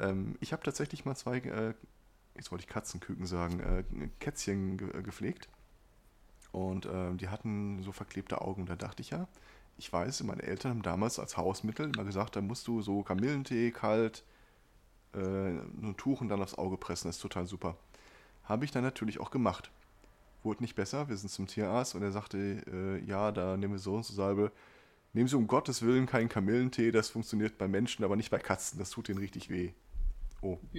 Ähm, ich habe tatsächlich mal zwei, äh, jetzt wollte ich Katzenküken sagen, äh, Kätzchen ge gepflegt. Und äh, die hatten so verklebte Augen. Und da dachte ich ja, ich weiß, meine Eltern haben damals als Hausmittel immer gesagt, da musst du so Kamillentee kalt, äh, ein Tuch und dann aufs Auge pressen. Das ist total super. Habe ich dann natürlich auch gemacht. Wurde nicht besser. Wir sind zum Tierarzt und er sagte, äh, ja, da nehmen wir so und so Salbe. Nehmen Sie um Gottes Willen keinen Kamillentee, das funktioniert bei Menschen, aber nicht bei Katzen. Das tut denen richtig weh. Oh.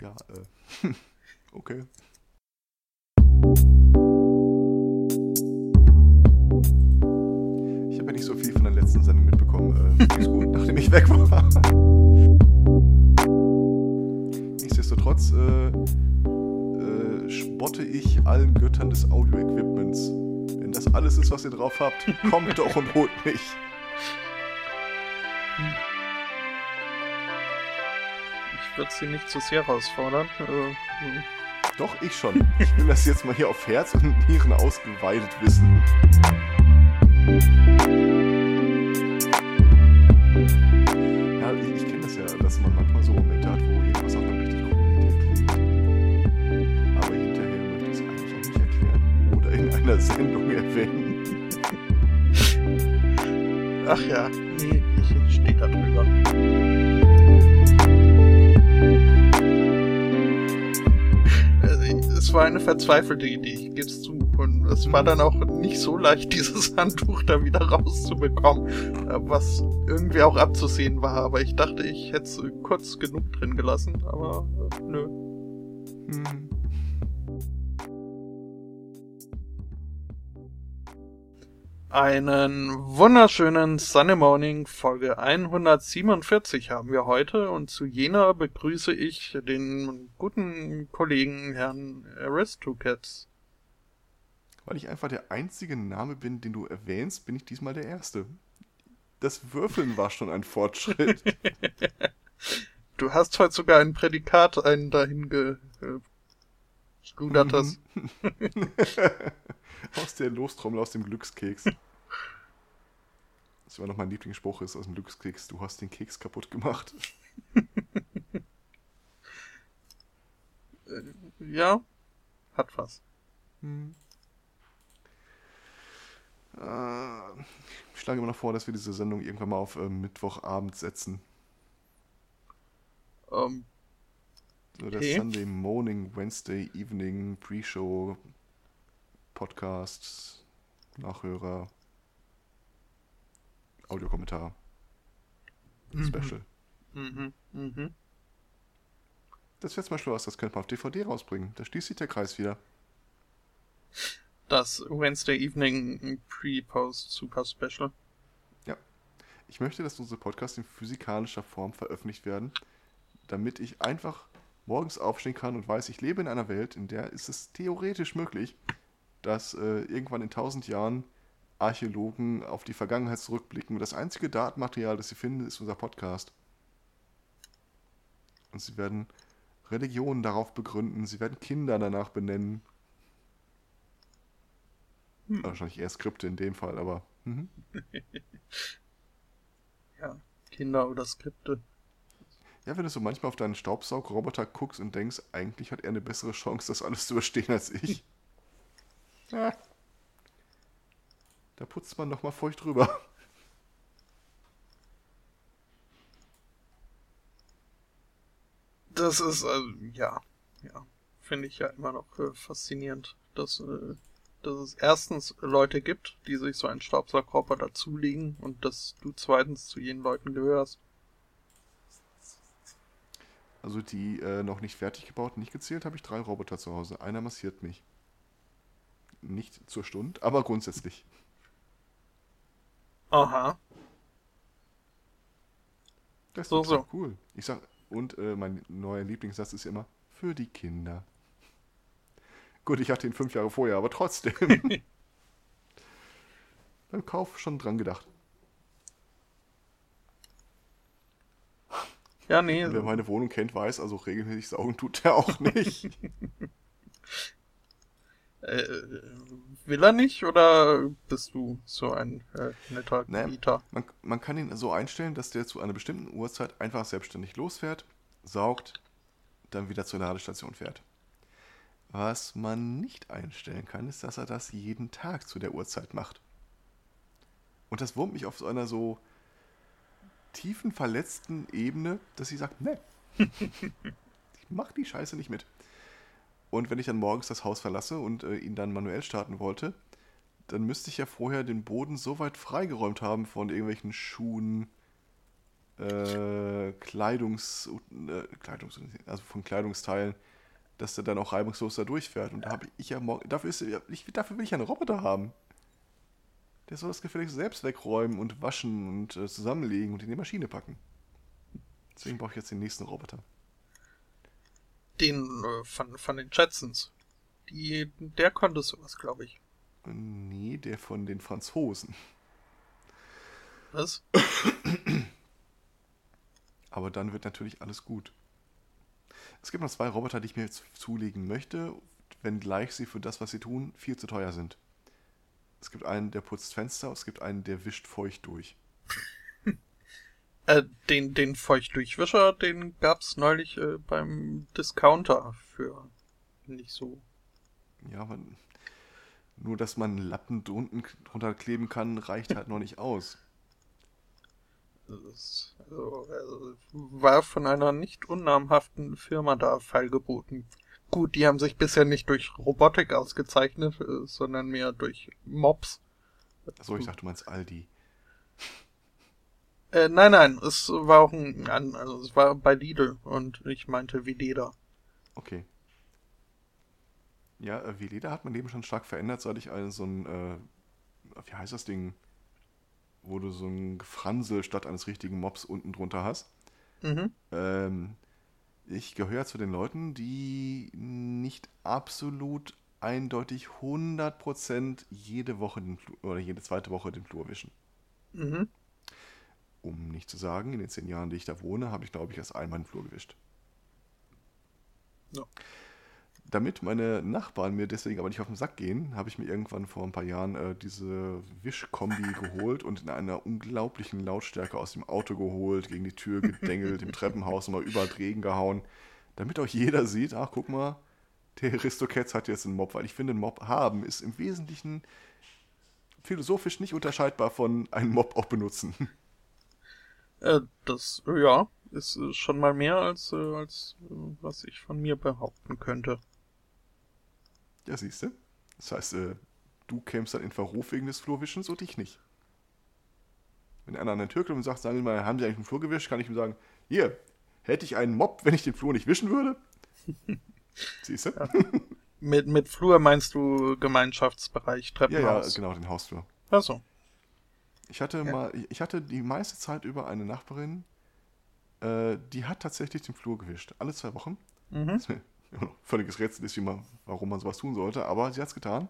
ja, äh. okay. Ich habe ja nicht so viel von der letzten Sendung mitbekommen. Äh, ist gut, nachdem ich weg war. Nichtsdestotrotz äh, äh, spotte ich allen Göttern des Audio-Equipments. Wenn das alles ist, was ihr drauf habt, kommt doch und holt mich. Würde sie nicht zu sehr herausfordern. Äh, Doch, ich schon. Ich will das jetzt mal hier auf Herz und Nieren ausgeweitet wissen. Ja, ich, ich kenne das ja, dass man manchmal so Momente hat, wo irgendwas auf einer richtig coolen Idee klingt. Aber hinterher möchte ich es eigentlich auch nicht erklären. Oder in einer Sendung erwähnen. Ach ja, nee, ich stehe da drüber. Es war eine verzweifelte Idee, ich gebe es zu. Und es war dann auch nicht so leicht, dieses Handtuch da wieder rauszubekommen, äh, was irgendwie auch abzusehen war. Aber ich dachte, ich hätte es kurz genug drin gelassen, aber äh, nö. Hm. Einen wunderschönen Sunny Morning Folge 147 haben wir heute und zu jener begrüße ich den guten Kollegen Herrn Aristocats. Weil ich einfach der einzige Name bin, den du erwähnst, bin ich diesmal der Erste. Das Würfeln war schon ein Fortschritt. Du hast heute sogar ein Prädikat einen dahin ge äh, gerudertes. aus der Lostrommel, aus dem Glückskeks. Das war noch mein Lieblingsspruch ist aus dem Glückskeks. Du hast den Keks kaputt gemacht. Ja, hat was. Hm. Äh, ich schlage immer noch vor, dass wir diese Sendung irgendwann mal auf äh, Mittwochabend setzen. Ähm, So der Okay. Sunday Morning, Wednesday Evening, Pre-Show, Podcast, Nachhörer, Audiokommentar, Special. mhm, mhm. Das wäre zum Beispiel was, das könnte man auf DVD rausbringen. Da schließt sich der Kreis wieder. Das Wednesday Evening Pre-Post Super Special. Ich möchte, dass unsere Podcasts in physikalischer Form veröffentlicht werden, damit ich einfach morgens aufstehen kann und weiß, ich lebe in einer Welt, in der ist es theoretisch möglich, dass äh, irgendwann in tausend Jahren Archäologen auf die Vergangenheit zurückblicken und das einzige Datenmaterial, das sie finden, ist unser Podcast. Und sie werden Religionen darauf begründen, sie werden Kinder danach benennen. Hm. Wahrscheinlich eher Skripte in dem Fall, aber. Mhm. Ja, Kinder oder Skripte. Ja, wenn du so manchmal auf deinen Staubsaugroboter guckst und denkst, eigentlich hat er eine bessere Chance, das alles zu überstehen als ich. Ja. Da putzt man nochmal feucht drüber. Das ist, also, ja, ja, finde ich ja immer noch äh, faszinierend, dass, äh, dass es erstens Leute gibt, die sich so einen Staubsaugerroboter zulegen und dass du zweitens zu jenen Leuten gehörst. Also die äh, noch nicht fertig gebaut, nicht gezählt, habe ich drei Roboter zu Hause. Einer massiert mich. Nicht zur Stunde, aber grundsätzlich. Aha. Das ist So, cool. Ich sag, und äh, mein neuer Lieblingssatz ist immer, für die Kinder. Gut, ich hatte ihn fünf Jahre vorher, aber trotzdem. Beim Kauf schon dran gedacht. Ja, nee, Wer meine Wohnung kennt, weiß, also regelmäßig saugen tut er auch nicht. Äh, will er nicht oder bist du so ein äh, netter Nee. Mieter? Man, man kann ihn so einstellen, dass der zu einer bestimmten Uhrzeit einfach selbstständig losfährt, saugt, dann wieder zur Ladestation fährt. Was man nicht einstellen kann, ist, dass er das jeden Tag zu der Uhrzeit macht. Und das wurmt mich auf so einer so tiefen, verletzten Ebene, dass ich sage, ne, ich mach die Scheiße nicht mit. Und wenn ich dann morgens das Haus verlasse und äh, ihn dann manuell starten wollte, dann müsste ich ja vorher den Boden so weit freigeräumt haben von irgendwelchen Schuhen, äh, Kleidungs, äh, Kleidungs, also von Kleidungsteilen, dass der dann auch reibungslos da durchfährt. Und da habe ich ja morgen, dafür, ist, dafür will ich ja einen Roboter haben. Der soll das gefälligst selbst wegräumen und waschen und äh, zusammenlegen und in die Maschine packen. Deswegen brauche ich jetzt den nächsten Roboter. Den äh, von, von den Jetsons. Die, der konnte sowas, glaube ich. Nee, der von den Franzosen. Was? Aber dann wird natürlich alles gut. Es gibt noch zwei Roboter, die ich mir jetzt zulegen möchte, wenngleich sie für das, was sie tun, viel zu teuer sind. Es gibt einen, der putzt Fenster, es gibt einen, der wischt feucht durch. Äh, den, den Feuchtdurchwischer, den gab's neulich äh, beim Discounter für nicht so. Ja, man, nur dass man einen Lappen drunten drunter kleben kann, reicht halt noch nicht aus. Also, also, war von einer nicht unnamhaften Firma da feilgeboten. Gut, die haben sich bisher nicht durch Robotik ausgezeichnet, äh, sondern mehr durch Mobs. Achso, ich dachte, du meinst Aldi. Äh, nein, nein, es war auch ein, also es war bei Lidl und ich meinte Veleda. Okay. Ja, äh, hat mein Leben schon stark verändert, seit ich einen so ein, äh, wie heißt das Ding, wo du so ein Gefransel statt eines richtigen Mops unten drunter hast. Mhm. Ähm, ich gehöre zu den Leuten, die nicht absolut eindeutig 100% jede Woche den Flur, oder jede zweite Woche den Flur wischen. Mhm. Um nicht zu sagen, in den zehn Jahren, die ich da wohne, habe ich, glaube ich, erst einmal den Flur gewischt. Ja. Damit meine Nachbarn mir deswegen aber nicht auf den Sack gehen, habe ich mir irgendwann vor ein paar Jahren äh, diese Wischkombi geholt und in einer unglaublichen Lautstärke aus dem Auto geholt, gegen die Tür gedengelt, im Treppenhaus mal über Regen gehauen, damit auch jeder sieht, ach guck mal, der Aristocats hat jetzt einen Mob, weil ich finde, einen Mob haben ist im Wesentlichen philosophisch nicht unterscheidbar von einem Mob auch benutzen. Äh, das, ja, ist äh, schon mal mehr als, äh, als äh, was ich von mir behaupten könnte. Ja, siehst du. Das heißt, äh, du kämst dann in Verruf wegen des Flurwischens und ich nicht. Wenn einer an den Tür kommt und sagt, sagen Sie mal, haben Sie eigentlich einen Flur gewischt, kann ich ihm sagen, hier, hätte ich einen Mob, wenn ich den Flur nicht wischen würde? Siehst du? Ja, Mit, mit Flur meinst du Gemeinschaftsbereich, ja, Treppenhaus? genau, den Hausflur. Achso. Ich hatte Ja. mal, ich hatte die meiste Zeit über eine Nachbarin, äh, die hat tatsächlich den Flur gewischt. Alle zwei Wochen. Mhm. Das mir völliges Rätsel ist, wie man, warum man sowas tun sollte, aber sie hat es getan.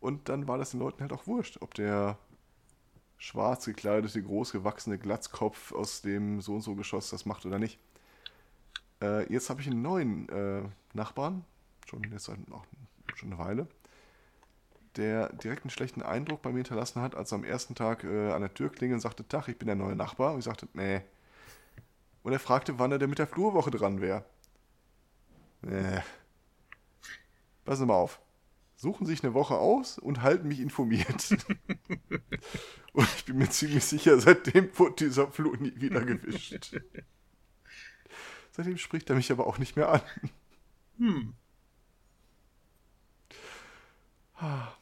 Und dann war das den Leuten halt auch wurscht, ob der schwarz gekleidete, groß gewachsene Glatzkopf aus dem so und so Geschoss das macht oder nicht. Äh, jetzt habe ich einen neuen äh, Nachbarn, schon jetzt seit auch schon eine Weile, der direkt einen schlechten Eindruck bei mir hinterlassen hat, als er am ersten Tag äh, an der Tür klingelte und sagte, Tag, ich bin der neue Nachbar. Und ich sagte, nee. Und er fragte, wann er denn mit der Flurwoche dran wäre. Nee. Passen Sie mal auf. Suchen Sie sich eine Woche aus und halten mich informiert. und ich bin mir ziemlich sicher, seitdem wurde dieser Flur nie wieder gewischt. Seitdem spricht er mich aber auch nicht mehr an. Hm. Ja.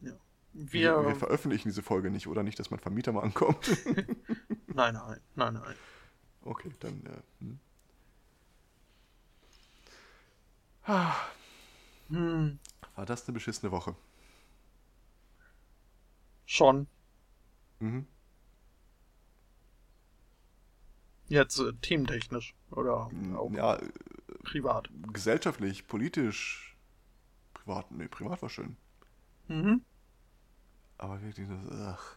Wir, Wir, wir veröffentlichen diese Folge nicht, oder nicht, dass mein Vermieter mal ankommt. nein, nein, nein, nein. Okay, dann. Äh, hm. Ah, Hm. war das eine beschissene Woche? Schon. Mhm. Jetzt äh, teamtechnisch oder auch Ja, äh, privat. gesellschaftlich, politisch, privat. Nee, privat war schön. Mhm. Aber wirklich, das, ach.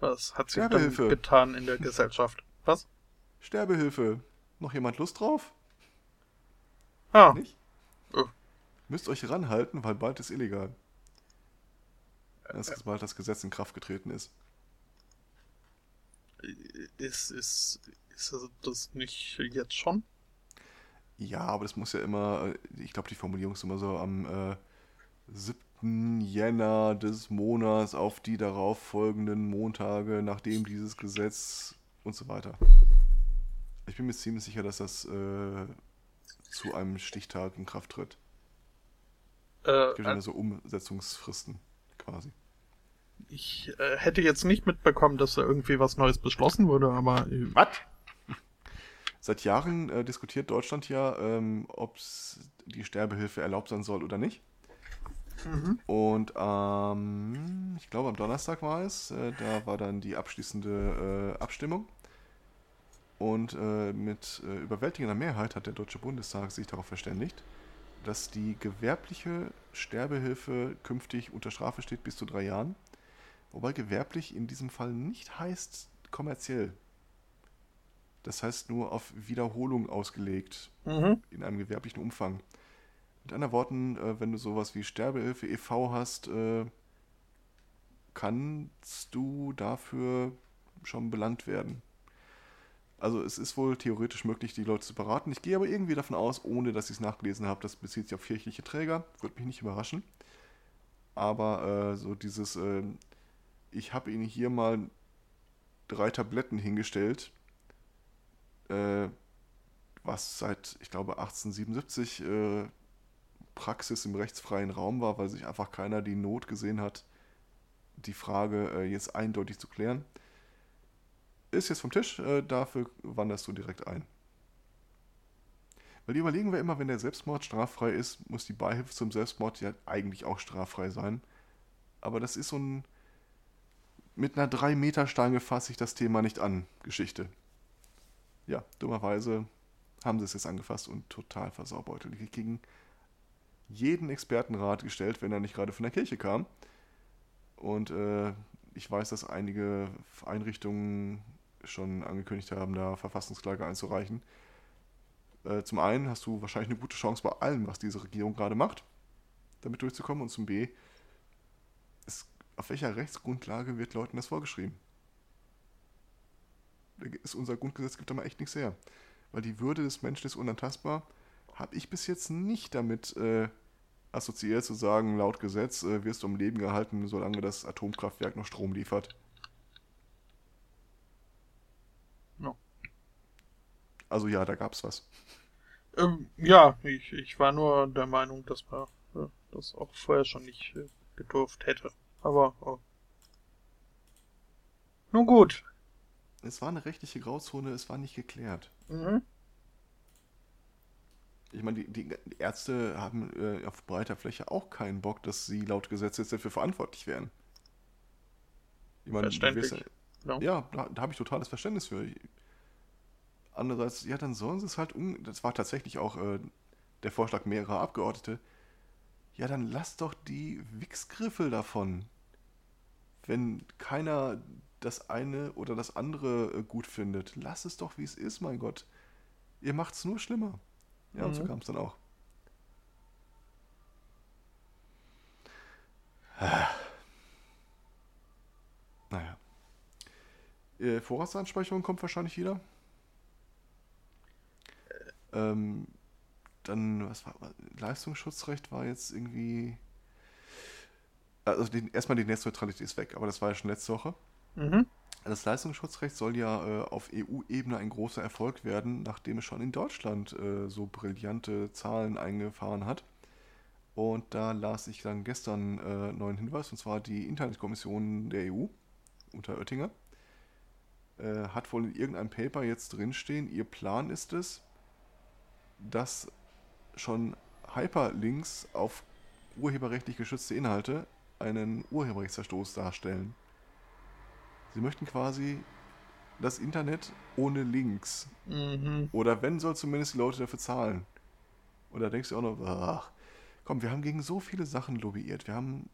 Was hat sich dann getan in der Gesellschaft? Was? Sterbehilfe. Noch jemand Lust drauf? Ah, Nicht? Äh. Müsst euch ranhalten, weil bald ist illegal. Das ist, bald das Gesetz in Kraft getreten ist. Ist, ist, ist das nicht jetzt schon? Ja, aber das muss ja immer, äh, ich glaube, die Formulierung ist immer so am äh, 7. Jänner des Monats auf die darauf folgenden Montage, nachdem dieses Gesetz und so weiter. Ich bin mir ziemlich sicher, dass das äh, zu einem Stichtag in Kraft tritt. Äh, es gibt ja so Umsetzungsfristen quasi. Ich äh, hätte jetzt nicht mitbekommen, dass da irgendwie was Neues beschlossen wurde, aber. Äh, was? Seit Jahren äh, diskutiert Deutschland ja, ähm, ob die Sterbehilfe erlaubt sein soll oder nicht. Mhm. Und ähm, ich glaube am Donnerstag war es, äh, da war dann die abschließende äh, Abstimmung. Und äh, mit äh, überwältigender Mehrheit hat der Deutsche Bundestag sich darauf verständigt, dass die gewerbliche Sterbehilfe künftig unter Strafe steht bis zu drei Jahren. Wobei gewerblich in diesem Fall nicht heißt kommerziell. Das heißt nur auf Wiederholung ausgelegt, mhm. in einem gewerblichen Umfang. Mit anderen Worten, äh, wenn du sowas wie Sterbehilfe e.V. hast, äh, kannst du dafür schon belangt werden. Also es ist wohl theoretisch möglich, die Leute zu beraten. Ich gehe aber irgendwie davon aus, ohne dass ich es nachgelesen habe, das bezieht sich auf kirchliche Träger. Würde mich nicht überraschen. Aber äh, so dieses, äh, ich habe Ihnen hier mal drei Tabletten hingestellt, äh, was seit, ich glaube, 1877 äh, Praxis im rechtsfreien Raum war, weil sich einfach keiner die Not gesehen hat, die Frage äh, jetzt eindeutig zu klären. Ist jetzt vom Tisch, äh, dafür wanderst du direkt ein. Weil die überlegen wir immer, wenn der Selbstmord straffrei ist, muss die Beihilfe zum Selbstmord ja eigentlich auch straffrei sein. Aber das ist so ein mit einer 3-Meter-Stange fasse ich das Thema nicht an, Geschichte ja, dummerweise haben sie es jetzt angefasst und total versaubeutelt. Die kriegen jeden Expertenrat gestellt, wenn er nicht gerade von der Kirche kam. Und äh, ich weiß, dass einige Einrichtungen schon angekündigt haben, da Verfassungsklage einzureichen. Äh, zum einen hast du wahrscheinlich eine gute Chance bei allem, was diese Regierung gerade macht, damit durchzukommen. Und zum B, ist, auf welcher Rechtsgrundlage wird Leuten das vorgeschrieben? ist unser Grundgesetz gibt da mal echt nichts her. Weil die Würde des Menschen ist unantastbar, habe ich bis jetzt nicht damit äh, assoziiert zu sagen, laut Gesetz äh, wirst du am Leben gehalten, solange das Atomkraftwerk noch Strom liefert. No. Also ja, da gab's was. Ähm, ja, ich, ich war nur der Meinung, dass man äh, das auch vorher schon nicht äh, gedurft hätte. Aber oh. nun gut, es war eine rechtliche Grauzone, es war nicht geklärt. Mhm. Ich meine, die, die, Ärzte haben äh, auf breiter Fläche auch keinen Bock, dass sie laut Gesetz jetzt dafür verantwortlich wären. Ich meine, Verständlich. Ja, ja da, da habe ich totales Verständnis für. Andererseits, ja, dann sollen sie es halt um. Das war tatsächlich auch äh, der Vorschlag mehrerer Abgeordnete. Ja, dann lass doch die Wichsgriffel davon. Wenn keiner das eine oder das andere äh, gut findet. Lass es doch, wie es ist, mein Gott. Ihr macht es nur schlimmer. Ja, mhm. und so mhm. kam es dann auch. Ah. Naja. Äh, Vorratsansprechung kommt wahrscheinlich wieder. Ähm, dann, was war, Leistungsschutzrecht war jetzt irgendwie. Also die, erstmal die Netzneutralität ist weg, aber das war ja schon letzte Woche. Mhm. Das Leistungsschutzrecht soll ja äh, auf EU-Ebene ein großer Erfolg werden, nachdem es schon in Deutschland äh, so brillante Zahlen eingefahren hat. Und da las ich dann gestern äh, neuen Hinweis, und zwar die Internetkommission der EU unter Oettinger äh, hat wohl in irgendeinem Paper jetzt drinstehen, ihr Plan ist es, dass schon Hyperlinks auf urheberrechtlich geschützte Inhalte einen Urheberrechtsverstoß darstellen. Sie möchten quasi das Internet ohne Links. Mhm. Oder wenn, soll zumindest die Leute dafür zahlen. Und da denkst du auch noch, ach, komm, wir haben gegen so viele Sachen lobbyiert. Wir haben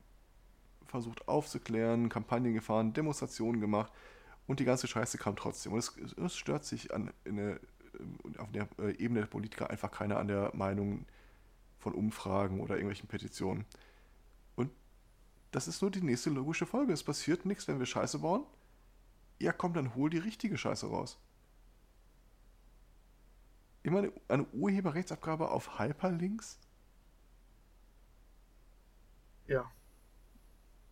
versucht aufzuklären, Kampagnen gefahren, Demonstrationen gemacht und die ganze Scheiße kam trotzdem. Und es, es stört sich an, der, auf der äh, Ebene der Politiker einfach keiner an der Meinung, von Umfragen oder irgendwelchen Petitionen. Und das ist nur die nächste logische Folge. Es passiert nichts, wenn wir Scheiße bauen. Ja, komm, dann hol die richtige Scheiße raus. Immer eine, eine Urheberrechtsabgabe auf Hyperlinks? Ja.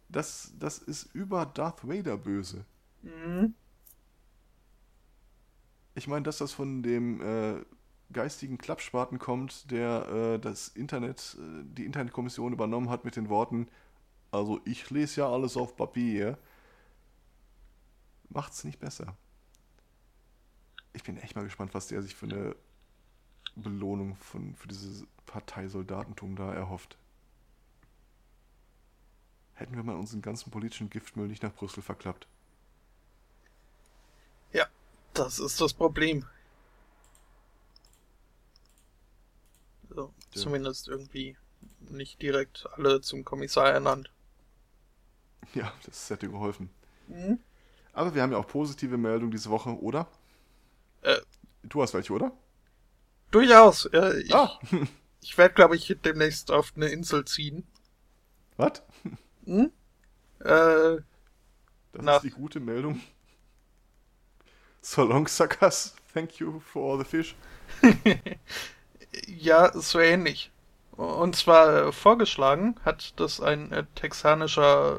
Das, das ist über Darth Vader böse. Mhm. Ich meine, dass das von dem äh, geistigen Klappspaten kommt, der äh, das Internet, äh, die Internetkommission übernommen hat mit den Worten, also ich lese ja alles auf Papier, macht's nicht besser. Ich bin echt mal gespannt, was der sich für eine Belohnung von, für dieses Parteisoldatentum da erhofft. Hätten wir mal unseren ganzen politischen Giftmüll nicht nach Brüssel verklappt. Ja, das ist das Problem. Also, ja. Zumindest irgendwie nicht direkt alle zum Kommissar ernannt. Ja, das hätte geholfen. Mhm. Aber wir haben ja auch positive Meldungen diese Woche, oder? Äh, du hast welche, oder? Durchaus. Äh, ich ah. ich werde, glaube ich, demnächst auf eine Insel ziehen. Was? Hm? Äh, das nach... ist die gute Meldung. So long, suckers. Thank you for all the fish. ja, so ähnlich. Und zwar äh, vorgeschlagen hat das ein äh, texanischer,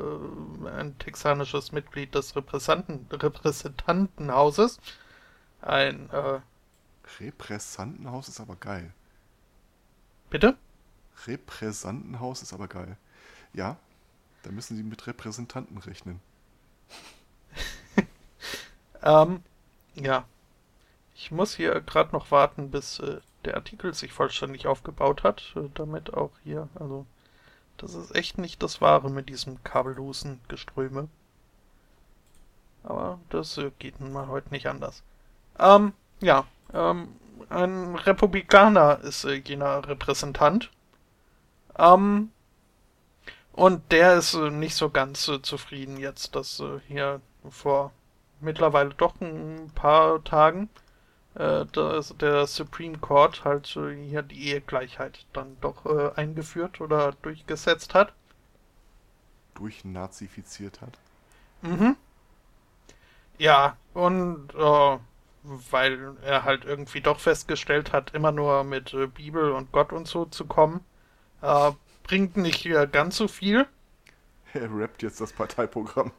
äh, ein texanisches Mitglied des Repräsentanten, Repräsentantenhauses. Ein äh, Repräsentantenhaus ist aber geil. Bitte? Repräsentantenhaus ist aber geil. Ja, da müssen Sie mit Repräsentanten rechnen. ähm, ja. Ich muss hier gerade noch warten, bis äh, der Artikel sich vollständig aufgebaut hat, äh, damit auch hier, also das ist echt nicht das Wahre mit diesem kabellosen Geströme. Aber das äh, geht nun mal heute nicht anders. Ähm, ja, ähm, ein Republikaner ist äh, jener Repräsentant. Ähm, und der ist äh, nicht so ganz äh, zufrieden jetzt, dass äh, hier vor mittlerweile doch ein paar Tagen äh, dass der Supreme Court halt hier die Ehegleichheit dann doch äh, eingeführt oder durchgesetzt hat. Durchnazifiziert hat. Mhm. Ja, und äh, weil er halt irgendwie doch festgestellt hat, immer nur mit äh, Bibel und Gott und so zu kommen, äh, bringt nicht äh, ganz so viel. Er rappt jetzt das Parteiprogramm.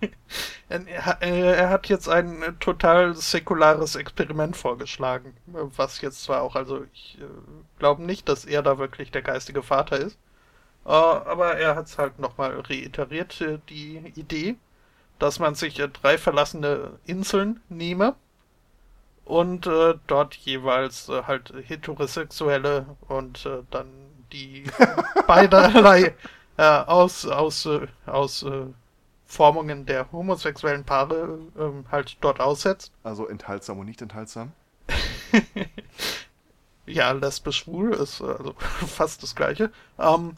er, er, hat jetzt ein äh, total säkulares Experiment vorgeschlagen, was jetzt zwar auch, also ich äh, glaube nicht, dass er da wirklich der geistige Vater ist, äh, aber er hat es halt nochmal reiteriert, äh, die Idee, dass man sich äh, drei verlassene Inseln nehme und äh, dort jeweils halt heterosexuelle und dann die beiderlei aus, aus, aus Formungen der homosexuellen Paare ähm, halt dort aussetzt. Also enthaltsam und nicht enthaltsam? ja, lesbisch schwul ist also fast das gleiche. Ähm,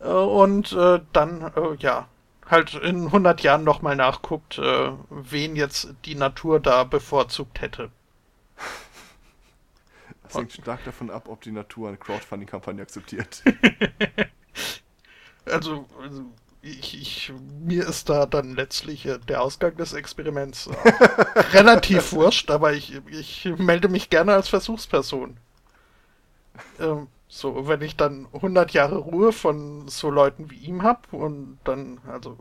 äh, und äh, dann, äh, ja, halt in 100 Jahren nochmal nachguckt, äh, wen jetzt die Natur da bevorzugt hätte. Das hängt stark davon ab, ob die Natur eine Crowdfunding-Kampagne akzeptiert. also, also ich, ich, mir ist da dann letztlich äh, der Ausgang des Experiments äh, relativ wurscht, aber ich, ich melde mich gerne als Versuchsperson. Ähm, so, wenn ich dann 100 Jahre Ruhe von so Leuten wie ihm habe und dann, also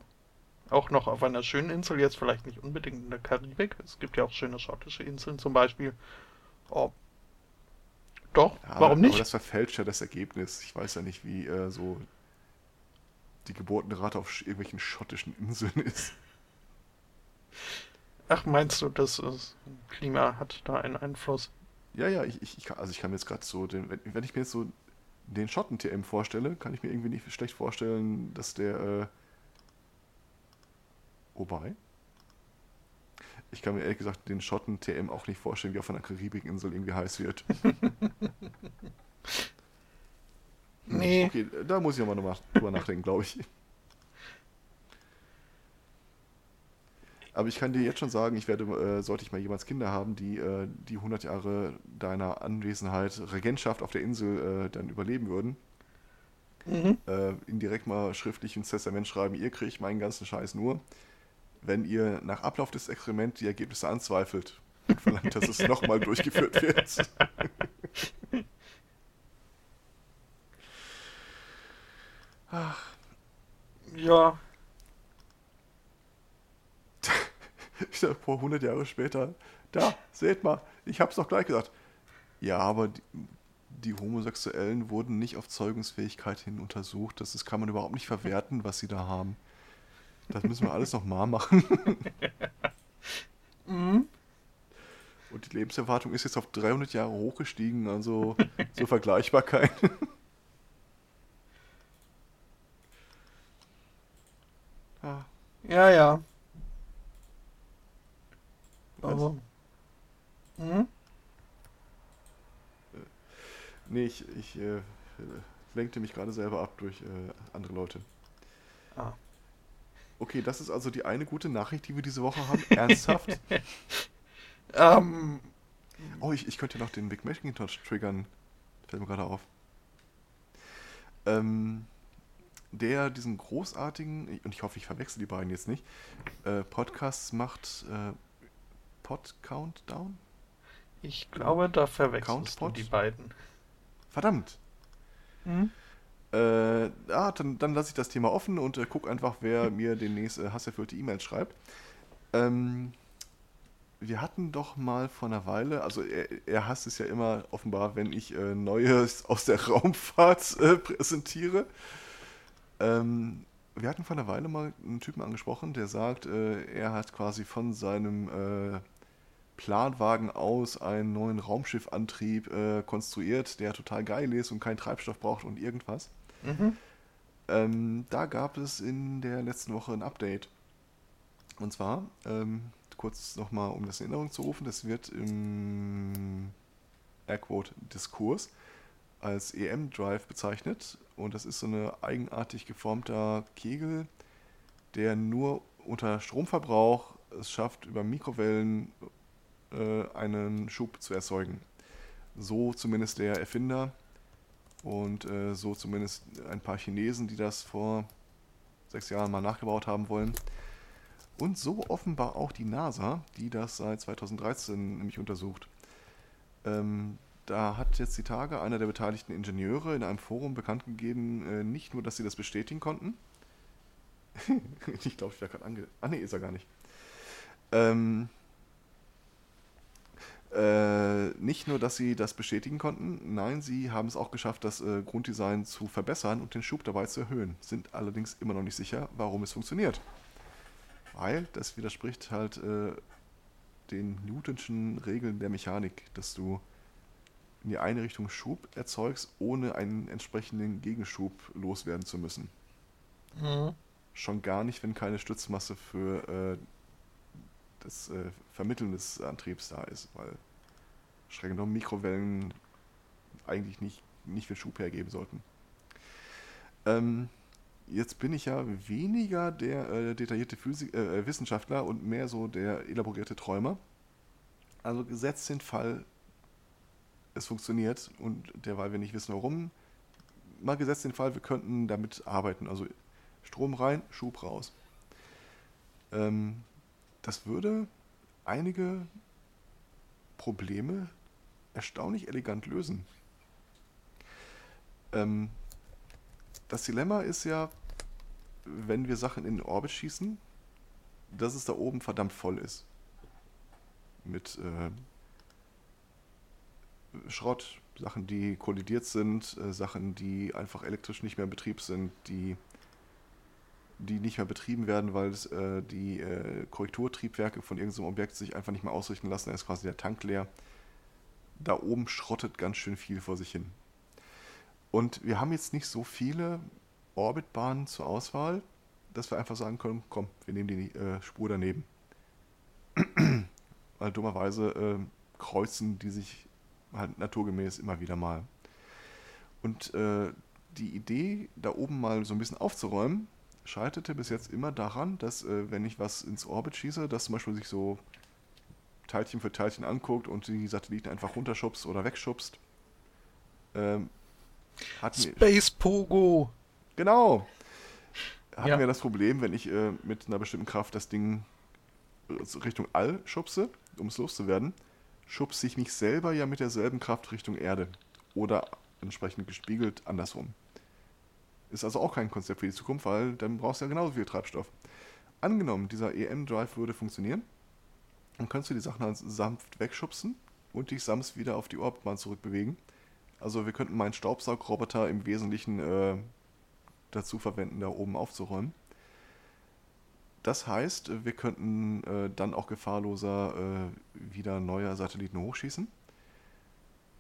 auch noch auf einer schönen Insel, jetzt vielleicht nicht unbedingt in der Karibik, es gibt ja auch schöne schottische Inseln zum Beispiel. Oh, doch, ja, warum nicht? Aber das verfälscht ja das Ergebnis. Ich weiß ja nicht, wie äh, so die Geburtenrate auf irgendwelchen schottischen Inseln ist. Ach, meinst du, das Klima hat da einen Einfluss? Ja, ja, ich, ich, also ich kann mir jetzt gerade so, den, wenn, wenn, ich mir jetzt so den Schotten-TM vorstelle, kann ich mir irgendwie nicht schlecht vorstellen, dass der, äh, wobei, ich kann mir ehrlich gesagt den Schotten-TM auch nicht vorstellen, wie auf einer Karibikinsel irgendwie heiß wird. Nee. Okay, da muss ich nochmal drüber nachdenken, glaube ich. Aber ich kann dir jetzt schon sagen, ich werde, äh, sollte ich mal jemals Kinder haben, die äh, die 100 Jahre deiner Anwesenheit, Regentschaft auf der Insel äh, dann überleben würden, mhm. äh, ihnen direkt mal schriftlich ins Testament schreiben, ihr kriegt meinen ganzen Scheiß nur, wenn ihr nach Ablauf des Experiments die Ergebnisse anzweifelt und verlangt, dass es nochmal durchgeführt wird. Ach. Ja. Ich dachte, vor 100 Jahre später, da, seht mal, ich hab's doch gleich gesagt. Ja, aber die, die Homosexuellen wurden nicht auf Zeugungsfähigkeit hin untersucht. Das ist, kann man überhaupt nicht verwerten, was sie da haben. Das müssen wir alles nochmal machen. mhm. Und die Lebenserwartung ist jetzt auf 300 Jahre hochgestiegen, also zur Vergleichbarkeit. Ah. Ja, ja. Aber. Mhm. Nee, ich, ich äh, lenkte mich gerade selber ab durch äh, andere Leute. Ah. Okay, das ist also die eine gute Nachricht, die wir diese Woche haben. Ernsthaft? ähm. Oh, ich, ich könnte noch den Big Macintosh triggern. Fällt mir gerade auf. Ähm, der diesen großartigen, und ich hoffe, ich verwechsel die beiden jetzt nicht, äh, Podcasts macht äh, Pod Countdown? Ich glaube, da verwechselst du die beiden. Verdammt. Hm? Äh, ja, dann, dann lasse ich das Thema offen und äh, guck einfach, wer mir demnächst äh, hasserfüllte E-Mails schreibt. Ähm, wir hatten doch mal vor einer Weile, also er, er hasst es ja immer offenbar, wenn ich äh, Neues aus der Raumfahrt äh, präsentiere. Ähm, wir hatten vor einer Weile mal einen Typen angesprochen, der sagt, äh, er hat quasi von seinem äh, Planwagen aus einen neuen Raumschiffantrieb äh, konstruiert, der total geil ist und keinen Treibstoff braucht und irgendwas. Mhm. Ähm, da gab es in der letzten Woche ein Update. Und zwar, ähm, kurz nochmal, um das in Erinnerung zu rufen, das wird im Airquote Diskurs als EM-Drive bezeichnet. Und das ist so ein eigenartig geformter Kegel, der nur unter Stromverbrauch es schafft, über Mikrowellen äh, einen Schub zu erzeugen. So zumindest der Erfinder und äh, so zumindest ein paar Chinesen, die das vor sechs Jahren mal nachgebaut haben wollen. Und so offenbar auch die NASA, die das seit 2013 nämlich untersucht. Ähm, da hat jetzt die Tage einer der beteiligten Ingenieure in einem Forum bekannt gegeben, äh, nicht nur, dass sie das bestätigen konnten. ich glaube, ich wäre gerade ange... Ah, nee, ist er gar nicht. Ähm, äh, nicht nur, dass sie das bestätigen konnten, nein, sie haben es auch geschafft, das äh, Grunddesign zu verbessern und den Schub dabei zu erhöhen. Sind allerdings immer noch nicht sicher, warum es funktioniert. Weil das widerspricht halt äh, den Newtonschen Regeln der Mechanik, dass du in die eine Richtung Schub erzeugst, ohne einen entsprechenden Gegenschub loswerden zu müssen. Mhm. Schon gar nicht, wenn keine Stützmasse für äh, das äh, Vermitteln des Antriebs da ist, weil streng genommen Mikrowellen eigentlich nicht, nicht viel Schub hergeben sollten. Ähm, jetzt bin ich ja weniger der äh, detaillierte Physik äh, Wissenschaftler und mehr so der elaborierte Träumer. Also gesetzt den Fall, es funktioniert und derweil wir nicht wissen warum, mal gesetzt den Fall, wir könnten damit arbeiten. Also Strom rein, Schub raus. Ähm, das würde einige Probleme erstaunlich elegant lösen. Ähm, das Dilemma ist ja, wenn wir Sachen in den Orbit schießen, dass es da oben verdammt voll ist. Mit äh, Schrott, Sachen, die kollidiert sind, äh, Sachen, die einfach elektrisch nicht mehr in Betrieb sind, die die nicht mehr betrieben werden, weil es, äh, die äh, Korrekturtriebwerke von irgendeinem Objekt sich einfach nicht mehr ausrichten lassen. Da ist quasi der Tank leer. Da oben schrottet ganz schön viel vor sich hin. Und wir haben jetzt nicht so viele Orbitbahnen zur Auswahl, dass wir einfach sagen können, komm, wir nehmen die äh, Spur daneben. weil dummerweise äh, kreuzen die sich halt naturgemäß immer wieder mal. Und äh, die Idee, da oben mal so ein bisschen aufzuräumen, scheiterte bis jetzt immer daran, dass äh, wenn ich was ins Orbit schieße, das zum Beispiel sich so Teilchen für Teilchen anguckt und die Satelliten einfach runterschubst oder wegschubst. Ähm, Space Pogo! Genau! Hatten ja. wir das Problem, wenn ich äh, mit einer bestimmten Kraft das Ding Richtung All schubse, um es loszuwerden, schubse ich mich selber ja mit derselben Kraft Richtung Erde. Oder entsprechend gespiegelt andersrum. Ist also auch kein Konzept für die Zukunft, weil dann brauchst du ja genauso viel Treibstoff. Angenommen, dieser EM-Drive würde funktionieren, dann könntest du die Sachen halt sanft wegschubsen und dich sanft wieder auf die Orbitbahn zurückbewegen. Also wir könnten meinen Staubsaugroboter im Wesentlichen äh, dazu verwenden, da oben aufzuräumen. Das heißt, wir könnten äh, dann auch gefahrloser äh, wieder neue Satelliten hochschießen.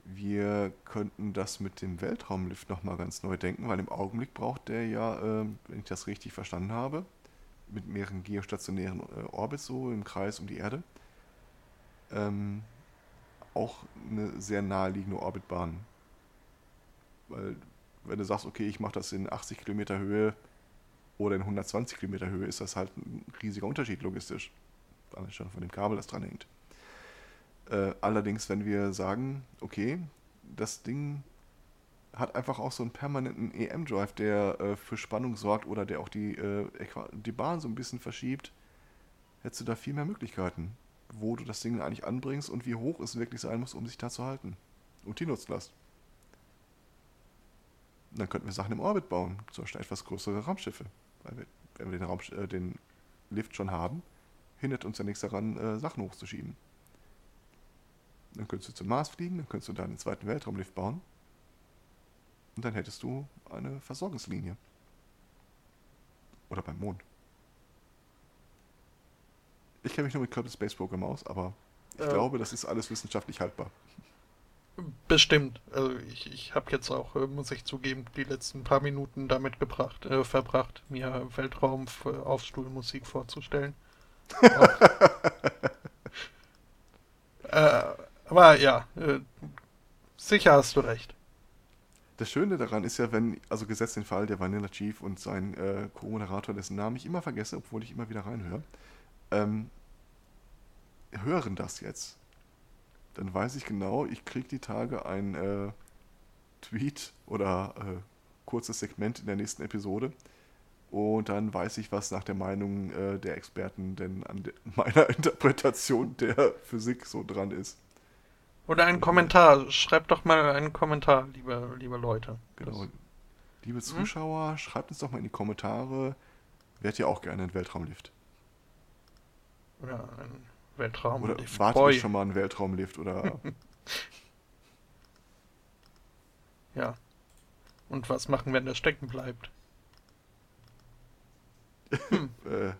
Wir könnten das mit dem Weltraumlift nochmal ganz neu denken, weil im Augenblick braucht der ja, äh, wenn ich das richtig verstanden habe, mit mehreren geostationären äh, Orbits so im Kreis um die Erde, ähm, auch eine sehr naheliegende Orbitbahn. Weil, wenn du sagst, okay, ich mache das in 80 Kilometer Höhe, oder in 120 Kilometer Höhe ist das halt ein riesiger Unterschied logistisch. Allein schon von dem Kabel, das dran hängt. Äh, allerdings, wenn wir sagen, okay, das Ding hat einfach auch so einen permanenten EM-Drive, der äh, für Spannung sorgt oder der auch die, äh, die Bahn so ein bisschen verschiebt, hättest du da viel mehr Möglichkeiten, wo du das Ding eigentlich anbringst und wie hoch es wirklich sein muss, um sich da zu halten. Und die Nutzlast. dann könnten wir Sachen im Orbit bauen, zum Beispiel etwas größere Raumschiffe. Weil wir, wenn wir den, Raum, äh, den Lift schon haben, hindert uns ja nichts daran, äh, Sachen hochzuschieben. Dann könntest du zum Mars fliegen, dann könntest du da einen zweiten Weltraumlift bauen. Und dann hättest du eine Versorgungslinie. Oder beim Mond. Ich kenne mich nur mit Kerbal Space Program aus, aber ich äh, glaube, das ist alles wissenschaftlich haltbar. Bestimmt. Also ich, ich habe jetzt auch, äh, muss ich zugeben, die letzten paar Minuten damit gebracht, äh, verbracht, mir Weltraum Aufstuhlmusik vorzustellen. äh, aber ja, äh, sicher hast du recht. Das Schöne daran ist ja, wenn, also gesetzt den Fall, der Vanilla Chief und sein äh, Co-Moderator, dessen Namen ich immer vergesse, obwohl ich immer wieder reinhöre, ähm, hören das jetzt dann weiß ich genau, ich kriege die Tage ein äh, Tweet oder äh, kurzes Segment in der nächsten Episode. Und dann weiß ich, was nach der Meinung äh, der Experten denn an de meiner Interpretation der Physik so dran ist. Oder ein Kommentar. Schreibt doch mal einen Kommentar, liebe, liebe Leute. Genau. Das liebe hm? Zuschauer, hm? schreibt uns doch mal in die Kommentare. Wärt ihr auch gerne ein Weltraumlift? Oder ein Weltraumlift. Oder wartet Boy. schon mal ein Weltraumlift oder. ja. Und was machen, wenn der stecken bleibt? Hm. äh,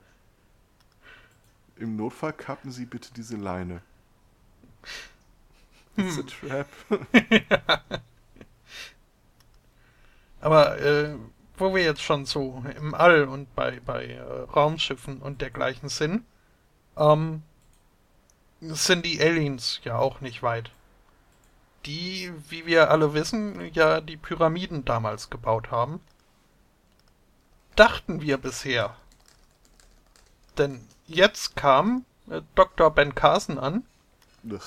Im Notfall kappen Sie bitte diese Leine. It's a trap. Aber äh, wo wir jetzt schon so im All und bei, bei äh, Raumschiffen und dergleichen sind, ähm, sind die Aliens ja auch nicht weit. Die, wie wir alle wissen, ja die Pyramiden damals gebaut haben. Dachten wir bisher. Denn jetzt kam äh, Dr. Ben Carson an.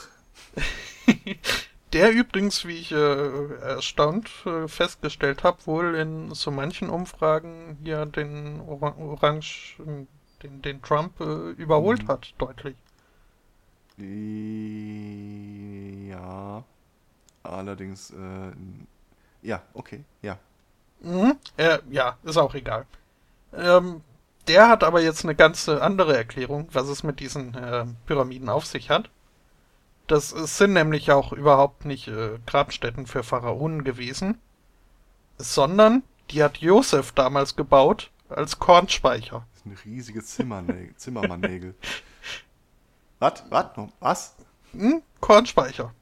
der übrigens, wie ich äh, erstaunt äh, festgestellt habe, wohl in so manchen Umfragen ja den Or Orange, den, den Trump äh, überholt mhm. hat, deutlich. Ja. Allerdings, äh, ja, okay, ja. Mhm. Äh, ja, ist auch egal. Ähm, der hat aber jetzt eine ganz andere Erklärung, was es mit diesen äh, Pyramiden auf sich hat. Das sind nämlich auch überhaupt nicht äh, Grabstätten für Pharaonen gewesen, sondern die hat Josef damals gebaut als Kornspeicher. Das sind riesige Zimmernägel, Zimmermannnägel. Was? Was? Was? Hm? Kornspeicher.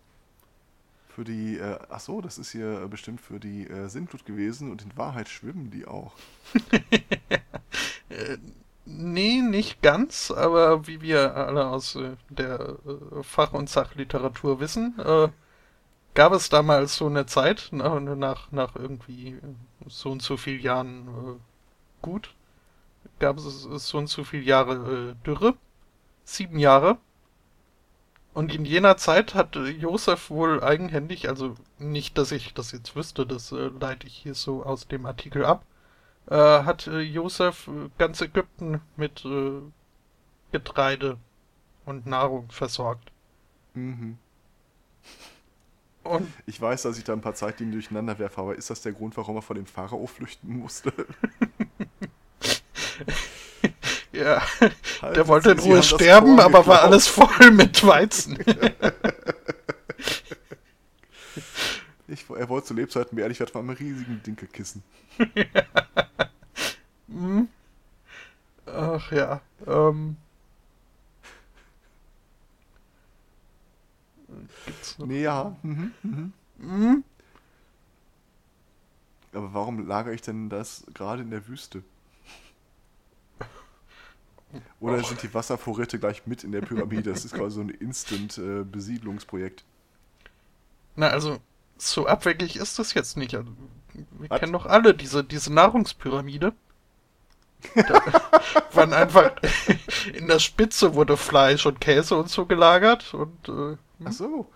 Für die, äh, ach so, das ist hier bestimmt für die äh, Sintflut gewesen und in Wahrheit schwimmen die auch. äh, nee, nicht ganz, aber wie wir alle aus äh, der äh, Fach- und Sachliteratur wissen, äh, gab es damals so eine Zeit, nach, nach, nach irgendwie so und so vielen Jahren äh, gut, gab es so und so viele Jahre äh, Dürre. Sieben Jahre. Und in jener Zeit hat Josef wohl eigenhändig, also nicht, dass ich das jetzt wüsste, das äh, leite ich hier so aus dem Artikel ab, äh, hat äh, Josef äh, ganz Ägypten mit äh, Getreide und Nahrung versorgt. Mhm. Und Ich weiß, dass ich da ein paar Zeitlinien durcheinander werfe, aber ist das der Grund, warum er vor dem Pharao flüchten musste? ja, Halten der wollte in Ruhe sterben, aber war alles voll mit Weizen. Ich, er wollte zu Lebzeiten beerdigt werden von einem riesigen Dinkelkissen. Hm. Ach ja. Ähm. Nee, ja. Mhm, mhm. Hm? Aber warum lagere ich denn das gerade in der Wüste? Oder sind die Wasservorräte gleich mit in der Pyramide? Das ist quasi so ein Instant-Besiedlungsprojekt. Na, also, so abwegig ist das jetzt nicht. Also, wir Was? kennen doch alle diese, diese Nahrungspyramide. Da waren einfach in der Spitze wurde Fleisch und Käse und so gelagert und äh, Ach so.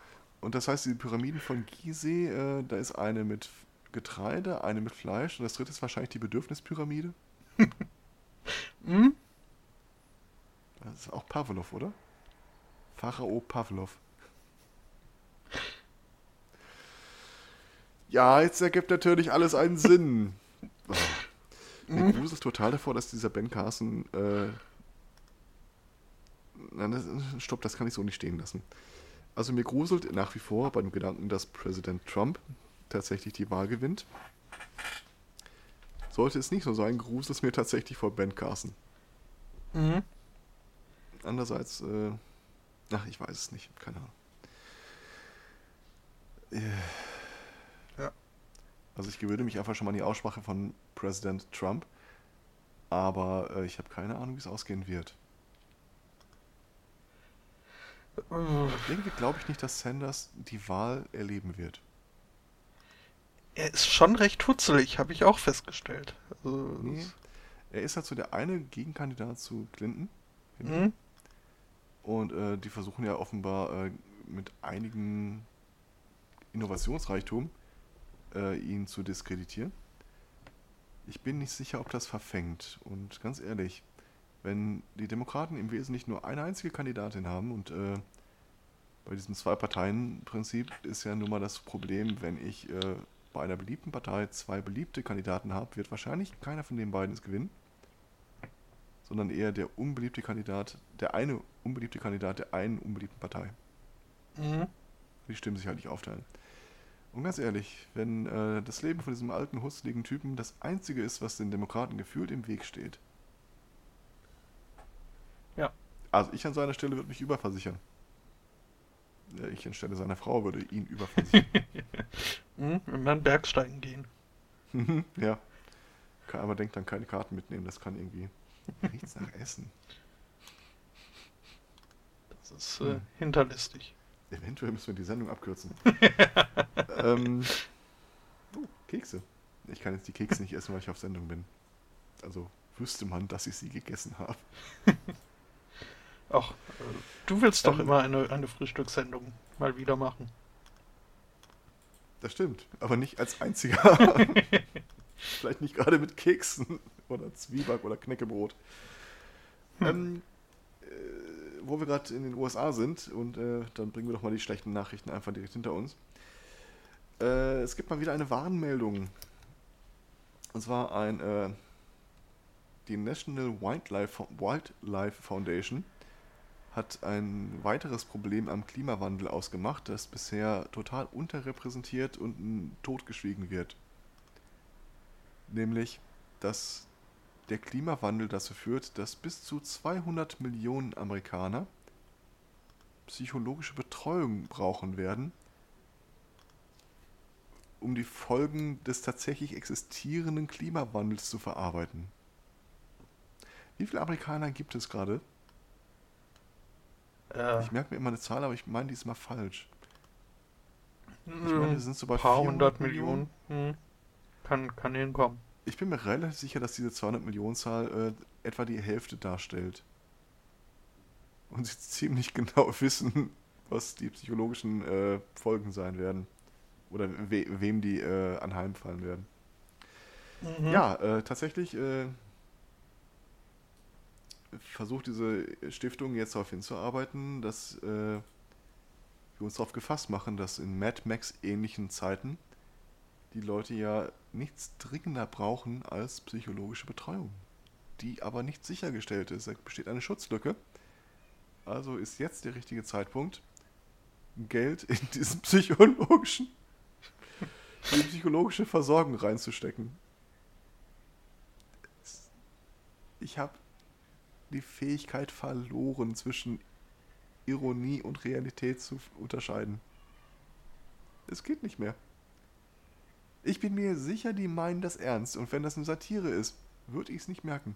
Und das heißt, die Pyramiden von Gizeh, äh, da ist eine mit Getreide, eine mit Fleisch und das dritte ist wahrscheinlich die Bedürfnispyramide. hm? Das ist auch Pavlov, oder? Pharao Pavlov. Ja, jetzt ergibt natürlich alles einen Sinn. Oh. Mir gruselt total davor, dass dieser Ben Carson. Äh, nein, das, stopp, das kann ich so nicht stehen lassen. Also mir gruselt nach wie vor bei dem Gedanken, dass Präsident Trump tatsächlich die Wahl gewinnt. Sollte es nicht so sein, gruselt es mir tatsächlich vor Ben Carson. Mhm. Andererseits, äh, ach, ich weiß es nicht, keine Ahnung. Äh, Ja. Also ich gewöhne mich einfach schon mal an die Aussprache von Präsident Trump, aber äh, ich habe keine Ahnung, wie es ausgehen wird. Irgendwie glaube ich nicht, dass Sanders die Wahl erleben wird. Er ist schon recht hutzelig, habe ich auch festgestellt. Also, Nee. Er ist halt so der eine Gegenkandidat zu Clinton. Mhm. Und äh, die versuchen ja offenbar äh, mit einigem Innovationsreichtum äh, ihn zu diskreditieren. Ich bin nicht sicher, ob das verfängt. Und ganz ehrlich, wenn die Demokraten im Wesentlichen nur eine einzige Kandidatin haben und äh, bei diesem Zwei-Parteien-Prinzip ist ja nun mal das Problem, wenn ich äh, bei einer beliebten Partei zwei beliebte Kandidaten habe, wird wahrscheinlich keiner von den beiden es gewinnen, sondern eher der unbeliebte Kandidat, der eine unbeliebte Kandidat der einen unbeliebten Partei. Mhm. Die Stimmen sich halt nicht aufteilen. Und ganz ehrlich, wenn äh, das Leben von diesem alten, hustligen Typen das einzige ist, was den Demokraten gefühlt im Weg steht. Ja. Also ich an seiner Stelle würde mich überversichern. Ja, Ich anstelle seiner Frau würde ihn überversichern. Mhm. Und dann Bergsteigen gehen. ja. Aber denkt dann keine Karten mitnehmen, das kann irgendwie. Riecht's nach Essen. Das ist äh, Hm. hinterlistig. Eventuell müssen wir die Sendung abkürzen. ähm, oh, Kekse. Ich kann jetzt die Kekse nicht essen, weil ich auf Sendung bin. Also wüsste man, dass ich sie gegessen habe. Ach, äh, du willst doch Ähm. immer eine, eine Frühstückssendung mal wieder machen. Das stimmt, aber nicht als einziger. Vielleicht nicht gerade mit Keksen oder Zwieback oder Knäckebrot. Ähm, äh, wo wir gerade in den USA sind, und äh, dann bringen wir doch mal die schlechten Nachrichten einfach direkt hinter uns. Äh, es gibt mal wieder eine Warnmeldung. Und zwar ein, äh, die National Wildlife, Wildlife Foundation hat ein weiteres Problem am Klimawandel ausgemacht, das bisher total unterrepräsentiert und totgeschwiegen wird. Nämlich, dass der Klimawandel dazu führt, dass bis zu 200 Millionen Amerikaner psychologische Betreuung brauchen werden, um die Folgen des tatsächlich existierenden Klimawandels zu verarbeiten. Wie viele Amerikaner gibt es gerade? Äh, Ich merke mir immer eine Zahl, aber ich meine, die ist mal falsch. ein meine, wir sind so bei paar 400 hundert Millionen. Hm. Kann, kann hinkommen. Ich bin mir relativ sicher, dass diese 200 Millionen Zahl äh, etwa die Hälfte darstellt. Und sie ziemlich genau wissen, was die psychologischen äh, Folgen sein werden. Oder we wem die äh, anheimfallen werden. Mhm. Ja, äh, tatsächlich äh, versucht diese Stiftung jetzt darauf hinzuarbeiten, dass äh, wir uns darauf gefasst machen, dass in Mad Max ähnlichen Zeiten die Leute ja nichts dringender brauchen als psychologische Betreuung, die aber nicht sichergestellt ist. Da besteht eine Schutzlücke. Also ist jetzt der richtige Zeitpunkt, Geld in diesen psychologischen, die psychologische Versorgung reinzustecken. Ich habe die Fähigkeit verloren, zwischen Ironie und Realität zu unterscheiden. Es geht nicht mehr. Ich bin mir sicher, die meinen das ernst. Und wenn das eine Satire ist, würde ich es nicht merken.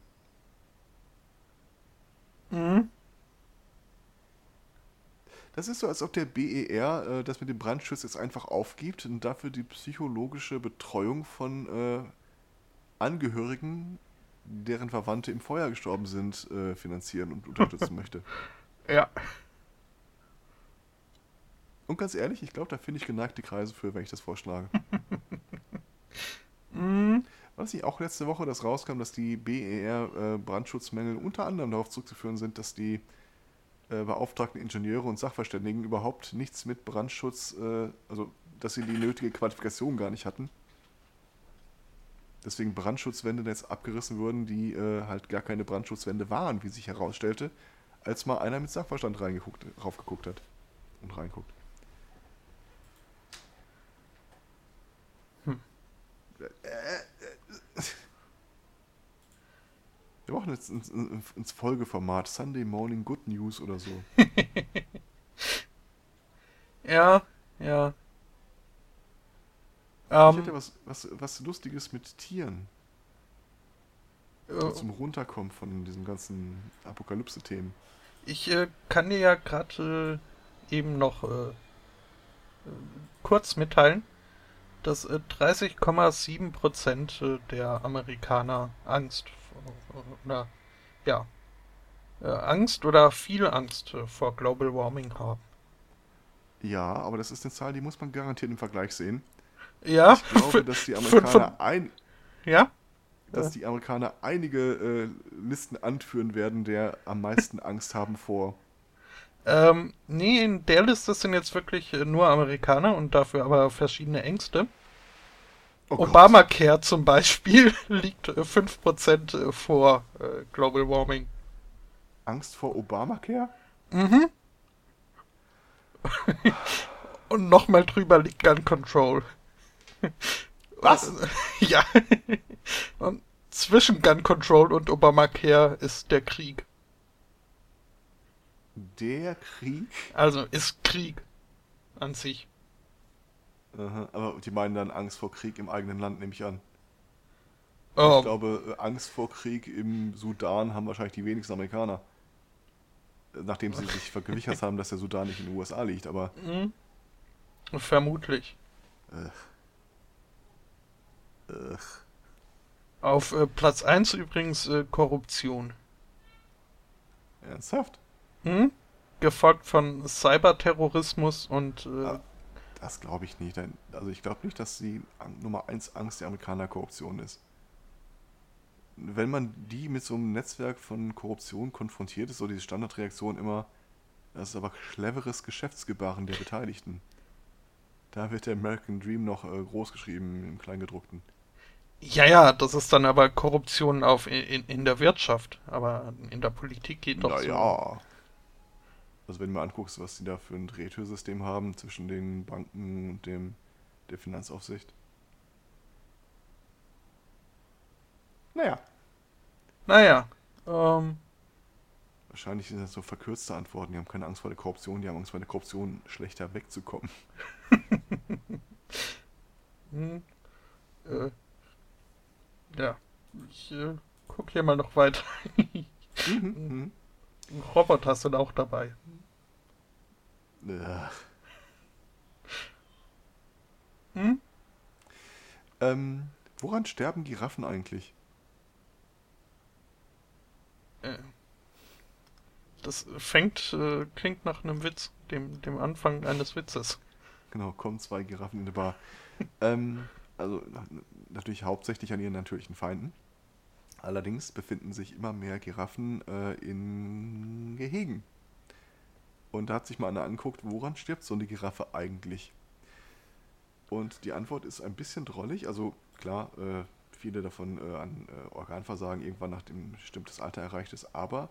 Mhm. Das ist so, als ob der BER äh, das mit dem Brandschutz jetzt einfach aufgibt und dafür die psychologische Betreuung von äh, Angehörigen, deren Verwandte im Feuer gestorben sind, äh, finanzieren und unterstützen möchte. Ja. Und ganz ehrlich, ich glaube, da finde ich geneigte Kreise für, wenn ich das vorschlage. mm. Was ich auch letzte Woche, das rauskam, dass die BER-Brandschutzmängel äh, unter anderem darauf zurückzuführen sind, dass die äh, beauftragten Ingenieure und Sachverständigen überhaupt nichts mit Brandschutz, äh, also dass sie die nötige Qualifikation gar nicht hatten. Deswegen Brandschutzwände jetzt abgerissen wurden, die äh, halt gar keine Brandschutzwände waren, wie sich herausstellte, als mal einer mit Sachverstand reingeguckt, raufgeguckt hat und reinguckt. Hm. Äh, äh, äh. Wir machen jetzt ins, ins Folgeformat Sunday Morning Good News oder so. ja, ja. Ich hätte ähm. was, was, was Lustiges mit Tieren. Uh, zum Runterkommen von diesen ganzen Apokalypse-Themen. Ich äh, kann dir ja gerade äh, eben noch äh, kurz mitteilen, dass 30,7% äh, der Amerikaner Angst oder ja, äh, Angst oder viel Angst äh, vor Global Warming haben. Ja, aber das ist eine Zahl, die muss man garantiert im Vergleich sehen. Ja. Ich glaube, dass die Amerikaner ein. Ja? Dass die Amerikaner einige äh, Listen anführen werden, der am meisten Angst haben vor. Ähm, nee, in der Liste sind jetzt wirklich äh, nur Amerikaner und dafür aber verschiedene Ängste. Oh Obamacare zum Beispiel liegt 5% äh, äh, vor Global Warming. Angst vor Obamacare? Mhm. Und nochmal drüber liegt Gun Control. Was? ja. Und zwischen Gun Control und Obamacare ist der Krieg. Der Krieg? Also ist Krieg an sich. Aha, aber die meinen dann Angst vor Krieg im eigenen Land, nehme ich an. Oh. Ich glaube, Angst vor Krieg im Sudan haben wahrscheinlich die wenigsten Amerikaner. Nachdem sie sich vergewissert haben, dass der Sudan nicht in den USA liegt, aber. Mhm. Vermutlich. Ugh. Ugh. Auf äh, Platz 1 übrigens äh, Korruption. Ernsthaft? Mhm. Gefolgt von Cyberterrorismus und äh, ah. Das glaube ich nicht. Also ich glaube nicht, dass die Nummer 1 Angst der Amerikaner Korruption ist. Wenn man die mit so einem Netzwerk von Korruption konfrontiert, ist so diese Standardreaktion immer, das ist aber cleveres Geschäftsgebaren der Beteiligten. Da wird der American Dream noch äh, groß geschrieben im Kleingedruckten. Ja, ja, das ist dann aber Korruption auf in, in der Wirtschaft, aber in der Politik geht doch naja. so. Also wenn du mal anguckst, was die da für ein Drehtürsystem haben zwischen den Banken und dem der Finanzaufsicht. Naja. Naja. Ähm. Wahrscheinlich sind das so verkürzte Antworten. Die haben keine Angst vor der Korruption, die haben Angst vor der Korruption schlechter wegzukommen. hm. äh. Ja. Ich äh, guck hier mal noch weiter. mhm, mhm. Roboter sind auch dabei. Ach. Hm? Ähm, Woran sterben Giraffen eigentlich? Äh, das fängt, äh, klingt nach einem Witz, dem, dem Anfang eines Witzes. Genau, kommen zwei Giraffen in die Bar. ähm, also natürlich hauptsächlich an ihren natürlichen Feinden. Allerdings befinden sich immer mehr Giraffen äh, in Gehegen. Und da hat sich mal einer angeguckt, woran stirbt so eine Giraffe eigentlich? Und die Antwort ist ein bisschen drollig. Also klar, äh, viele davon äh, an äh, Organversagen irgendwann nachdem ein bestimmtes Alter erreicht ist, aber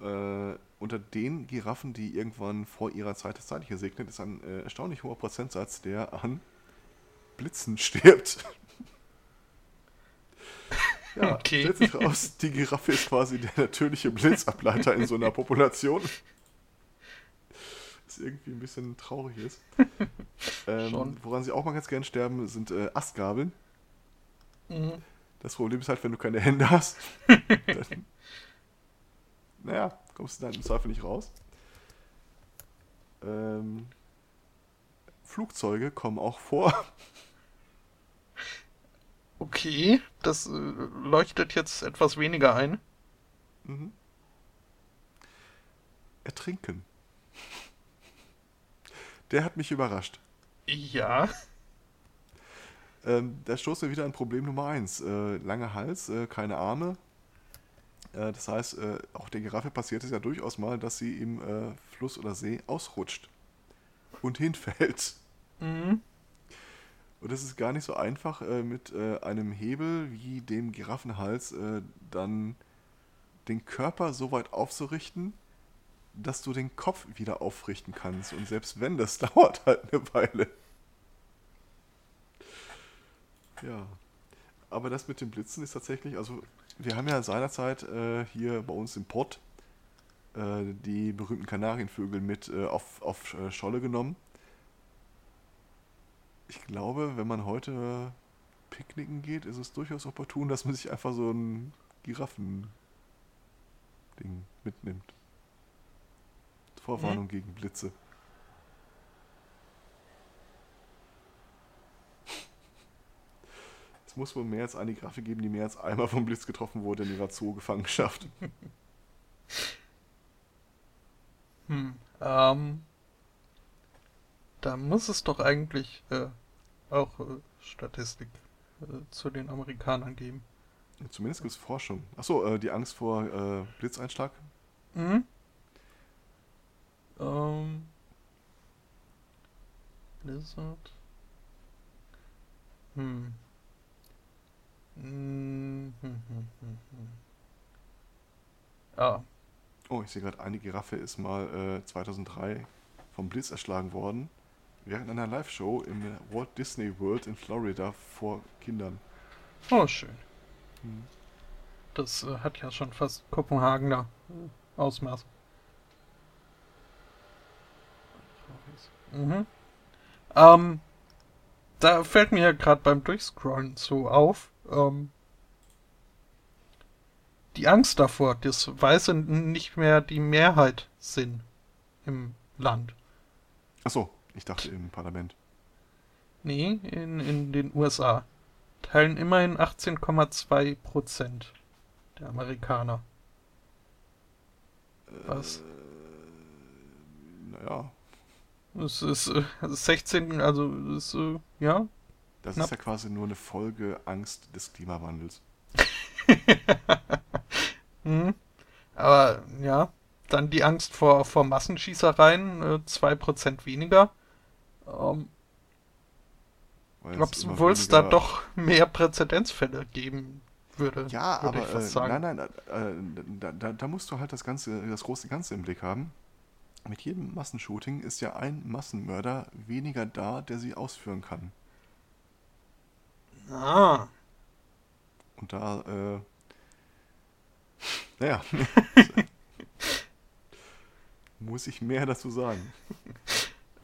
äh, unter den Giraffen, die irgendwann vor ihrer Zeit das Zeitliche segnet, ist ein äh, erstaunlich hoher Prozentsatz, der an Blitzen stirbt. Ja, okay. stellt sich raus, die Giraffe ist quasi der natürliche Blitzableiter in so einer Population. Was irgendwie ein bisschen traurig ist. ähm, woran sie auch mal ganz gern sterben, sind äh, Astgabeln. Mhm. Das Problem ist halt, wenn du keine Hände hast, dann, naja, kommst du dann im Zweifel nicht raus. Ähm, Flugzeuge kommen auch vor. Okay, das äh, leuchtet jetzt etwas weniger ein. Mhm. Ertrinken. Der hat mich überrascht. Ja. Ähm, da stoßen wir wieder an Problem Nummer 1. Äh, langer Hals, äh, keine Arme. Äh, das heißt, äh, auch der Giraffe passiert es ja durchaus mal, dass sie im äh, Fluss oder See ausrutscht und hinfällt. Mhm. Und das ist gar nicht so einfach, äh, mit einem Hebel wie dem Giraffenhals dann den Körper so weit aufzurichten, dass du den Kopf wieder aufrichten kannst. Und selbst wenn, das dauert halt eine Weile. Ja. Aber das mit den Blitzen ist tatsächlich, also wir haben ja seinerzeit äh, hier bei uns im Pott äh, die berühmten Kanarienvögel mit äh, auf, auf äh, Scholle genommen. Ich glaube, wenn man heute picknicken geht, ist es durchaus opportun, dass man sich einfach so ein Giraffen-Ding mitnimmt. Vorwarnung mhm. gegen Blitze. Es muss wohl mehr als eine Giraffe geben, die mehr als einmal vom Blitz getroffen wurde in ihrer Zoo-Gefangenschaft. hm, ähm, da muss es doch eigentlich äh, auch äh, Statistik äh, zu den Amerikanern geben. Zumindest gibt es Forschung. Achso, äh, die Angst vor äh, Blitzeinschlag? Mhm. Ähm. Blizzard. Hm. Hm, hm, hm, hm, hm. Ah. Oh, ich sehe gerade, eine Giraffe ist mal äh, 2003 vom Blitz erschlagen worden, während einer Live-Show im Walt Disney World in Florida vor Kindern. Oh, schön. Hm. Das äh, hat ja schon fast Kopenhagener äh, Ausmaß. Mhm. Ähm, da fällt mir ja gerade beim Durchscrollen so auf, ähm, die Angst davor, dass Weiße nicht mehr die Mehrheit sind im Land. Achso, ich dachte im Parlament. Nee, in, in den USA. Teilen immerhin 18,2 Prozent der Amerikaner. Was? Äh, naja, es ist äh, 16, also ist, äh, ja. Das knapp. ist ja quasi nur eine Folge Angst des Klimawandels. mhm. Aber ja, dann die Angst vor, vor Massenschießereien, äh, 2% weniger. Ähm, Obwohl es da doch mehr Präzedenzfälle geben würde. Ja, würde aber äh, nein, nein, äh, da, da, da, musst du halt das ganze, das große Ganze im Blick haben mit jedem Massenshooting ist ja ein Massenmörder weniger da, der sie ausführen kann. Ah. Und da, äh, naja, muss ich mehr dazu sagen.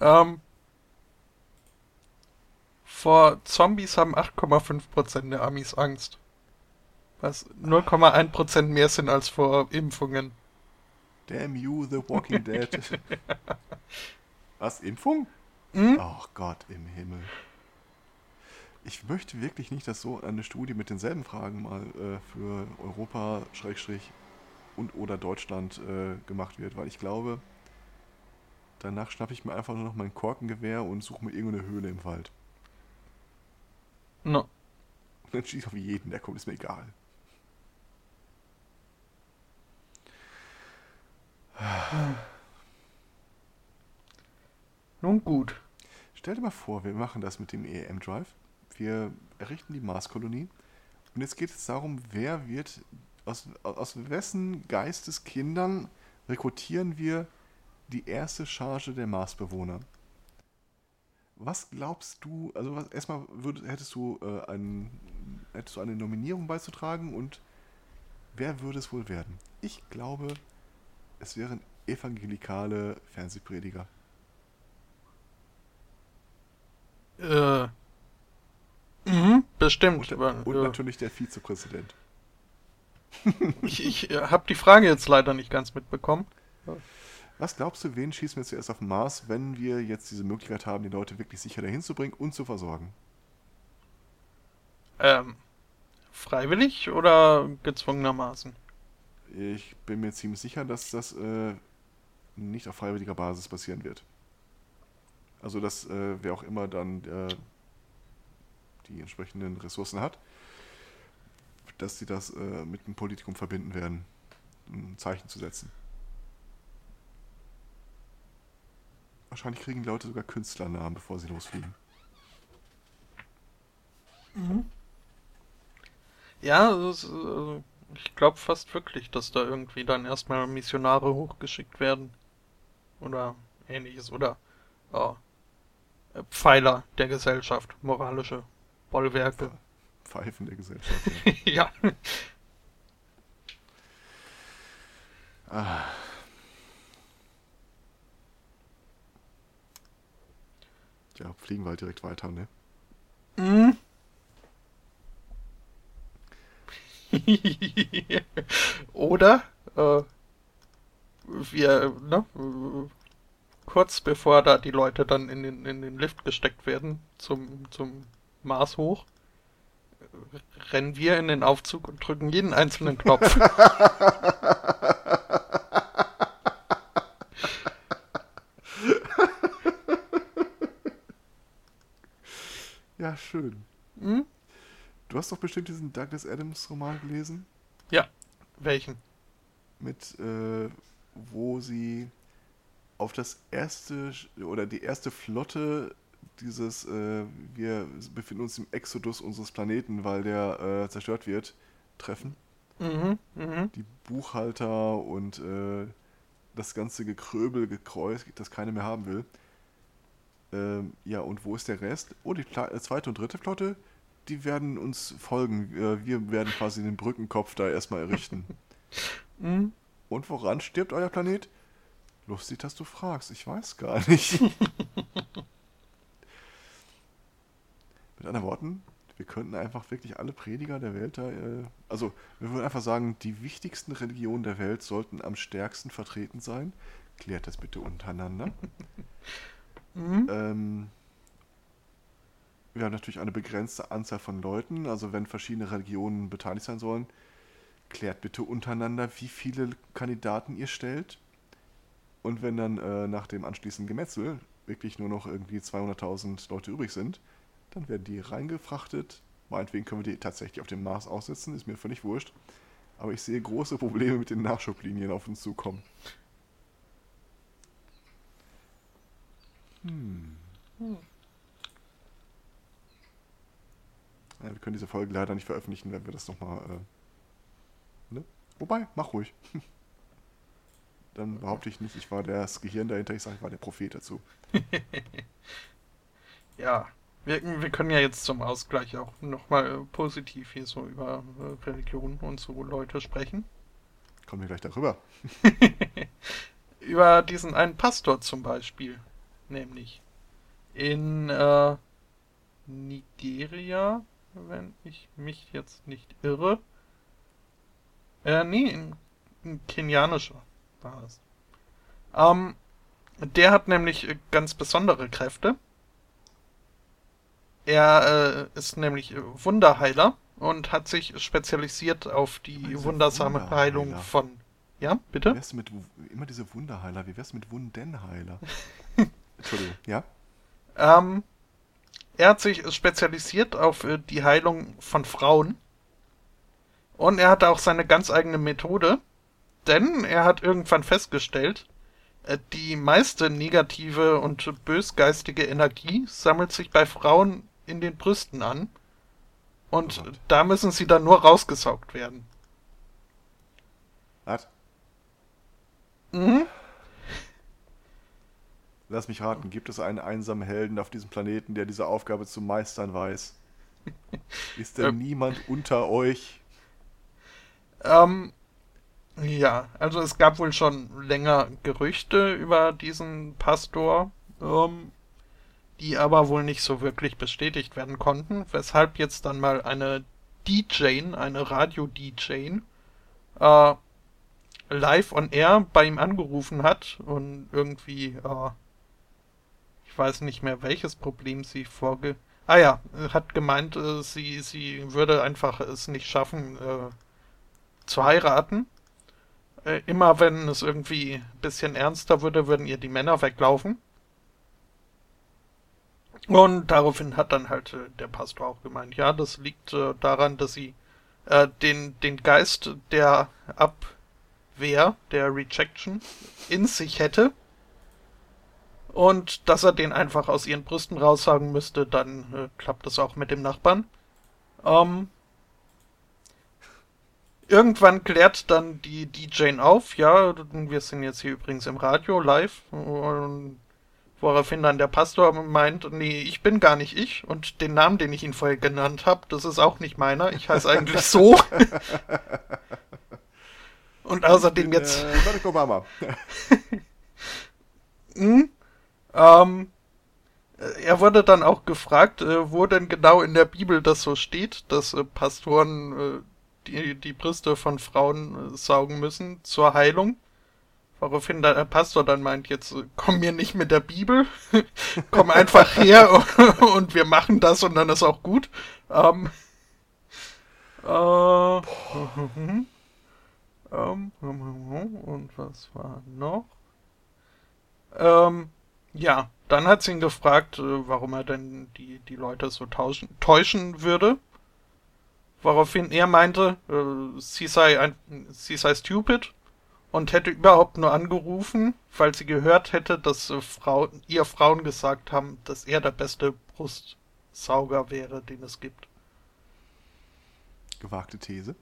Ähm, vor Zombies haben 8,5% der Amis Angst. Was 0,1% mehr sind als vor Impfungen. Damn you, The Walking Dead. Was, Impfung? Hm? Oh Gott im Himmel. Ich möchte wirklich nicht, dass so eine Studie mit denselben Fragen mal äh, für Europa, Schrägstrich und oder Deutschland äh, gemacht wird, weil ich glaube, danach schnappe ich mir einfach nur noch mein Korkengewehr und suche mir irgendeine Höhle im Wald. No. Dann schieße ich auf jeden, der kommt, ist mir egal. Nun gut. Stell dir mal vor, wir machen das mit dem EM Drive. Wir errichten die Marskolonie. Und jetzt geht es darum, wer wird, aus, aus wessen Geisteskindern rekrutieren wir die erste Charge der Marsbewohner? Was glaubst du, also was, erstmal würd, hättest, du, äh, ein, hättest du eine Nominierung beizutragen und wer würde es wohl werden? Ich glaube, es wären evangelikale Fernsehprediger. Äh. Mhm, bestimmt. Und, aber, und ja. natürlich der Vizepräsident. Ich, ich äh, habe die Frage jetzt leider nicht ganz mitbekommen. Was glaubst du, wen schießen wir zuerst auf den Mars, wenn wir jetzt diese Möglichkeit haben, die Leute wirklich sicher dahin zu bringen und zu versorgen? Ähm, freiwillig oder gezwungenermaßen? Ich bin mir ziemlich sicher, dass das äh, nicht auf freiwilliger Basis passieren wird. Also, dass äh, wer auch immer dann äh, die entsprechenden Ressourcen hat, dass sie das äh, mit dem Politikum verbinden werden, um ein Zeichen zu setzen. Wahrscheinlich kriegen die Leute sogar Künstlernamen, bevor sie losfliegen. Ja, das, äh, ich glaube fast wirklich, dass da irgendwie dann erstmal Missionare hochgeschickt werden. Oder ähnliches. Oder äh, Pfeiler der Gesellschaft, moralische Bollwerke. Pfeifen der Gesellschaft. Ja. ja. ah. Ja, fliegen wir halt direkt weiter, ne? Mhm. Oder äh, wir, ne, kurz bevor da die Leute dann in den, in den Lift gesteckt werden zum, zum Mars hoch, rennen wir in den Aufzug und drücken jeden einzelnen Knopf. Ja, schön. Hm? Du hast doch bestimmt diesen Douglas Adams Roman gelesen, Welchen? mit äh, wo sie auf das erste oder die erste Flotte dieses äh, wir befinden uns im Exodus unseres Planeten, weil der äh, zerstört wird, treffen. Mhm, mhm. Die Buchhalter und äh, das ganze Gekröbel, Gekreuz, das keiner mehr haben will. Ähm, ja, und wo ist der Rest? Oh, die Pla äh, zweite und dritte Flotte, die werden uns folgen. Äh, wir werden quasi den Brückenkopf da erstmal errichten. Mhm. Und woran stirbt euer Planet? Lustig, dass du fragst. Ich weiß gar nicht. Mit anderen Worten, wir könnten einfach wirklich alle Prediger der Welt da. Äh, also, wir würden einfach sagen, die wichtigsten Religionen der Welt sollten am stärksten vertreten sein. Klärt das bitte untereinander. Mhm. Ähm, wir haben natürlich eine begrenzte Anzahl von Leuten, also wenn verschiedene Religionen beteiligt sein sollen, klärt bitte untereinander, wie viele Kandidaten ihr stellt. Und wenn dann äh, nach dem anschließenden Gemetzel wirklich nur noch irgendwie 200.000 Leute übrig sind, dann werden die reingefrachtet. Meinetwegen können wir die tatsächlich auf dem Mars aussetzen, ist mir völlig wurscht. Aber ich sehe große Probleme mit den Nachschublinien auf uns zukommen. Hm. Hm. Ja, wir können diese Folge leider nicht veröffentlichen, wenn wir das nochmal. Äh, ne? Wobei, mach ruhig. Dann behaupte ich nicht, ich war das Gehirn dahinter, ich sage, ich war der Prophet dazu. Ja, wir, wir können ja jetzt zum Ausgleich auch nochmal äh, positiv hier so über äh, Religion und so Leute sprechen. Kommen wir gleich darüber. über diesen einen Pastor zum Beispiel. Nämlich in äh, Nigeria, wenn ich mich jetzt nicht irre. Äh, nee, in, in kenianischer war es. Ähm, der hat nämlich äh, ganz besondere Kräfte. Er äh, ist nämlich Wunderheiler und hat sich spezialisiert auf die Also wundersame Wunderheiler. Heilung von. Ja, Wie bitte? wär's mit, immer diese Wunderheiler, wie wär's mit Wundenheiler? Entschuldigung, ja? Ähm, er hat sich spezialisiert auf äh, die Heilung von Frauen. Und er hatte auch seine ganz eigene Methode. Denn er hat irgendwann festgestellt, äh, die meiste negative und bösgeistige Energie sammelt sich bei Frauen in den Brüsten an. Und Oh da müssen sie dann nur rausgesaugt werden. Was? Mhm. Lass mich raten, gibt es einen einsamen Helden auf diesem Planeten, der diese Aufgabe zu meistern weiß? Ist denn Ähm. niemand unter euch? Ähm, ja, also es gab wohl schon länger Gerüchte über diesen Pastor, ähm, die aber wohl nicht so wirklich bestätigt werden konnten, weshalb jetzt dann mal eine DJ, eine Radio-DJ, äh, live on air bei ihm angerufen hat und irgendwie, äh, ich weiß nicht mehr, welches Problem sie vorge... Ah ja, hat gemeint, äh, sie, sie würde einfach es nicht schaffen, äh, zu heiraten. Äh, immer wenn es irgendwie ein bisschen ernster würde, würden ihr die Männer weglaufen. Und daraufhin hat dann halt äh, der Pastor auch gemeint, ja, das liegt äh, daran, dass sie äh, den, den Geist der Abwehr, der Rejection, in sich hätte. Und dass er den einfach aus ihren Brüsten raussagen müsste, dann äh, klappt es auch mit dem Nachbarn. Ähm, Irgendwann klärt dann die DJ auf, ja, wir sind jetzt hier übrigens im Radio live, und woraufhin dann der Pastor meint, nee, ich bin gar nicht ich und den Namen, den ich ihn vorher genannt habe, das ist auch nicht meiner, ich heiße eigentlich so. und außerdem jetzt, Äh, Barack Obama. hm, ähm, er wurde dann auch gefragt, äh, wo denn genau in der Bibel das so steht, dass äh, Pastoren äh, die, die Brüste von Frauen äh, saugen müssen zur Heilung. Woraufhin der Pastor dann meint, jetzt äh, komm mir nicht mit der Bibel, komm einfach her und wir machen das und dann ist auch gut. Ähm, äh, ähm, und was war noch? Ähm, ja, dann hat sie ihn gefragt, äh, warum er denn die, die Leute so tauschen, täuschen würde. Woraufhin er meinte, äh, sie sei ein, sie sei stupid und hätte überhaupt nur angerufen, weil sie gehört hätte, dass äh, Frau, ihr Frauen gesagt haben, dass er der beste Brustsauger wäre, den es gibt. Gewagte These.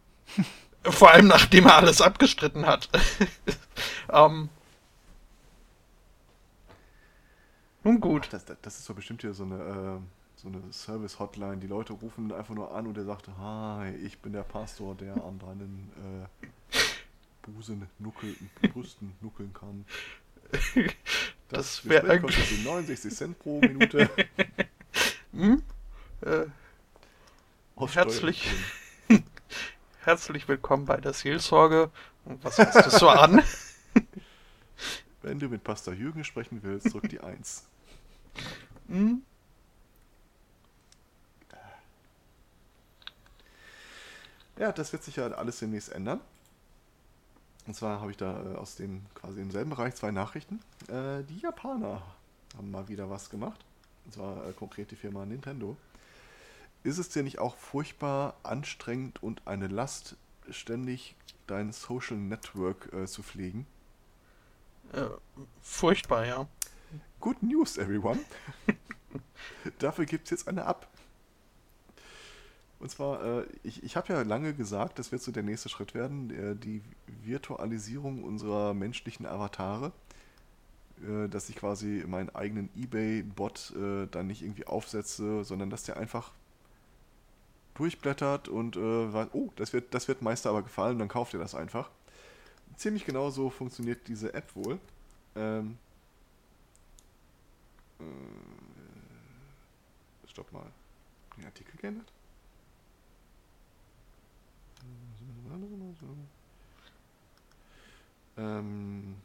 Vor allem nachdem er alles abgestritten hat. ähm, nun gut. Das, das, das ist doch bestimmt hier so eine, äh, so eine Service-Hotline. Die Leute rufen einfach nur an und er sagt, hi, ich bin der Pastor, der an deinen äh, Busen nuckeln, Brüsten nuckeln kann. Das wär Gespräch eigentlich- kostet Sie 69 Cent pro Minute. Hm? Äh, Herzlich. Herzlich willkommen bei der Seelsorge. Und was heißt das so an? Wenn du mit Pastor Jürgen sprechen willst, drück die 1. Hm? Ja, das wird sich ja alles demnächst ändern. Und zwar habe ich da äh, aus dem quasi im selben Bereich zwei Nachrichten. Äh, die Japaner haben mal wieder was gemacht. Und zwar äh, konkret die Firma Nintendo. Ist es dir nicht auch furchtbar anstrengend und eine Last, ständig dein Social Network äh, zu pflegen? Äh, furchtbar, ja. Good news, everyone. Dafür gibt es jetzt eine App. Und zwar, äh, ich, ich habe ja lange gesagt, das wird so der nächste Schritt werden, äh, die Virtualisierung unserer menschlichen Avatare. Äh, dass ich quasi meinen eigenen Ebay-Bot äh, dann nicht irgendwie aufsetze, sondern dass der einfach durchblättert und äh, sagt, oh, das wird, das wird Meister aber gefallen, dann kauft ihr das einfach. Ziemlich genau so funktioniert diese App wohl. Ähm, äh, stopp mal. Den Artikel geändert? Ähm.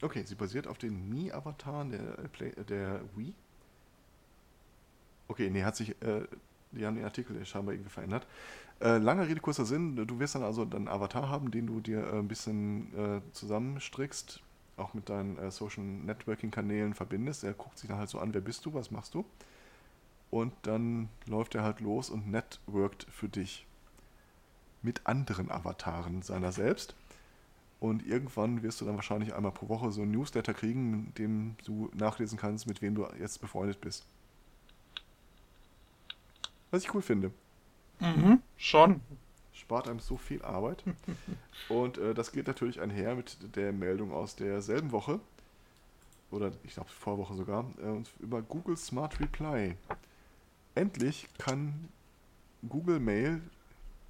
Okay, sie basiert auf den Mi-Avataren der, äh, äh, der Wii. Okay, nee, hat sich, äh, die haben den Artikel scheinbar irgendwie verändert. Äh, langer Rede, kurzer Sinn, du wirst dann also deinen Avatar haben, den du dir äh, ein bisschen äh, zusammenstrickst, auch mit deinen äh, Social Networking-Kanälen verbindest. Er guckt sich dann halt so an, wer bist du, was machst du? Und dann läuft er halt los und networkt für dich mit anderen Avataren seiner selbst. Und irgendwann wirst du dann wahrscheinlich einmal pro Woche so ein Newsletter kriegen, in dem du nachlesen kannst, mit wem du jetzt befreundet bist. Was ich cool finde. Mhm, schon. Spart einem so viel Arbeit. Und äh, das geht natürlich einher mit der Meldung aus derselben Woche. Oder ich glaube Vorwoche sogar. Äh, über Google Smart Reply. Endlich kann Google Mail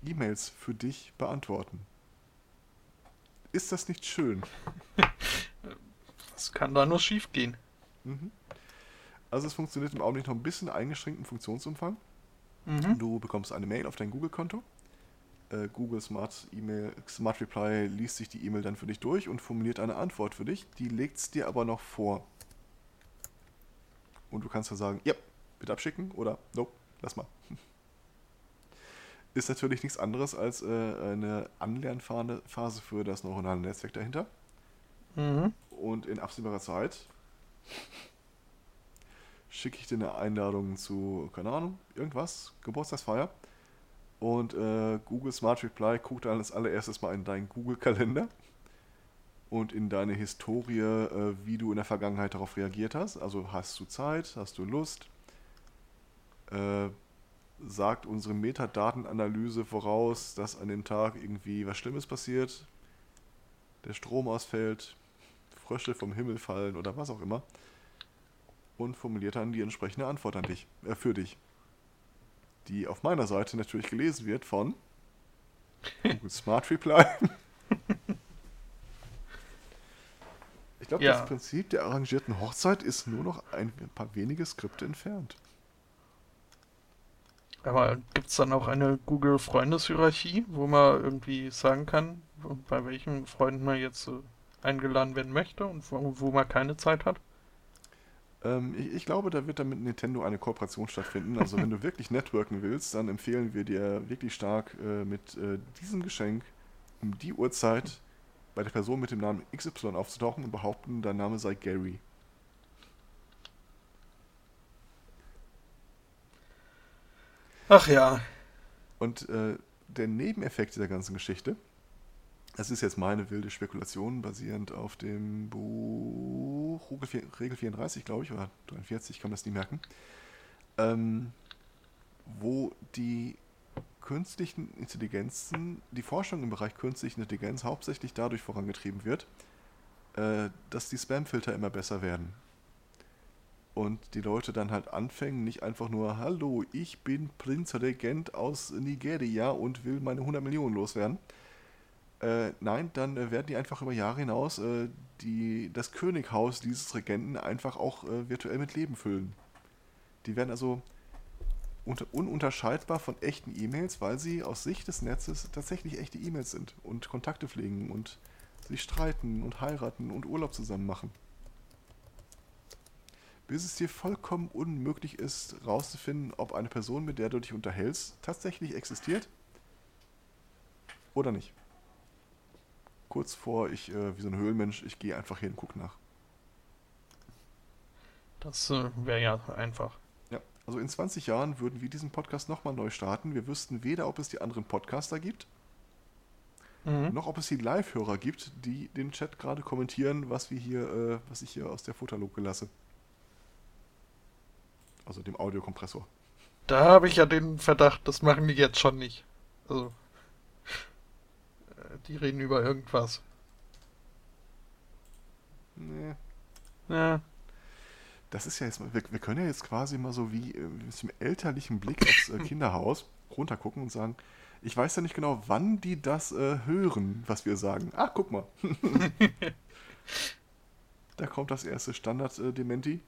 E-Mails für dich beantworten. Ist das nicht schön? Das kann da nur schief gehen. Mhm. Also es funktioniert im Augenblick noch ein bisschen eingeschränkten Funktionsumfang. Mhm. Du bekommst eine Mail auf dein Google-Konto. Äh, Google Smart Email, Smart Reply liest sich die E-Mail dann für dich durch und formuliert eine Antwort für dich. Die legt es dir aber noch vor. Und du kannst dann sagen, ja, bitte abschicken oder nope, lass mal. Ist natürlich nichts anderes als äh, eine Anlernphase für das neuronale Netzwerk dahinter. Mhm. Und in absehbarer Zeit schicke ich dir eine Einladung zu, keine Ahnung, irgendwas, Geburtstagsfeier. Und äh, Google Smart Reply guckt dann als allererstes mal in deinen Google-Kalender und in deine Historie, äh, wie du in der Vergangenheit darauf reagiert hast. Also hast du Zeit, hast du Lust? Äh, sagt unsere Metadatenanalyse voraus, dass an dem Tag irgendwie was Schlimmes passiert, der Strom ausfällt, Frösche vom Himmel fallen oder was auch immer und formuliert dann die entsprechende Antwort an dich, äh, für dich. Die auf meiner Seite natürlich gelesen wird von Google Smart Reply. Ich glaube, Ja. das Prinzip der arrangierten Hochzeit ist nur noch ein paar wenige Skripte entfernt. Aber gibt es dann auch eine Google-Freundeshierarchie, wo man irgendwie sagen kann, bei welchen Freunden man jetzt äh, eingeladen werden möchte und wo, wo man keine Zeit hat? Ähm, ich, ich glaube, da wird dann mit Nintendo eine Kooperation stattfinden. Also wenn du wirklich networken willst, dann empfehlen wir dir wirklich stark äh, mit äh, diesem Geschenk um die Uhrzeit bei der Person mit dem Namen XY aufzutauchen und behaupten, dein Name sei Gary. Ach ja. Und äh, der Nebeneffekt dieser ganzen Geschichte, das ist jetzt meine wilde Spekulation, basierend auf dem Buch Regel vier- Regel 34, glaube ich, oder 43, ich kann das nie merken, ähm, wo die künstlichen Intelligenzen, die Forschung im Bereich künstliche Intelligenz hauptsächlich dadurch vorangetrieben wird, äh, dass die Spamfilter immer besser werden. Und die Leute dann halt anfangen, nicht einfach nur, hallo, ich bin Prinzregent aus Nigeria und will meine 100 Millionen loswerden. Äh, nein, dann äh, werden die einfach über Jahre hinaus äh, die, das Könighaus dieses Regenten einfach auch äh, virtuell mit Leben füllen. Die werden also unter, ununterscheidbar von echten E-Mails, weil sie aus Sicht des Netzes tatsächlich echte E-Mails sind und Kontakte pflegen und sich streiten und heiraten und Urlaub zusammen machen bis es dir vollkommen unmöglich ist, rauszufinden, ob eine Person, mit der du dich unterhältst, tatsächlich existiert oder nicht. Kurz vor, ich, äh, wie so ein Höhlenmensch, ich gehe einfach hin und gucke nach. Das äh, wäre ja einfach. Ja, also in 20 Jahren würden wir diesen Podcast nochmal neu starten. Wir wüssten weder, ob es die anderen Podcaster gibt, Mhm. noch ob es die Live-Hörer gibt, die den Chat gerade kommentieren, was wir hier, äh, was ich hier aus der Futterluke lasse. Also dem Audiokompressor. Da habe ich ja den Verdacht, das machen die jetzt schon nicht. Also, die reden über irgendwas. Nee. Ja. Das ist ja jetzt, mal- wir, wir können ja jetzt quasi mal so wie äh, mit dem elterlichen Blick aufs äh, Kinderhaus runtergucken und sagen, ich weiß ja nicht genau, wann die das äh, hören, was wir sagen. Ach, guck mal. da kommt das erste Standard-Dementi.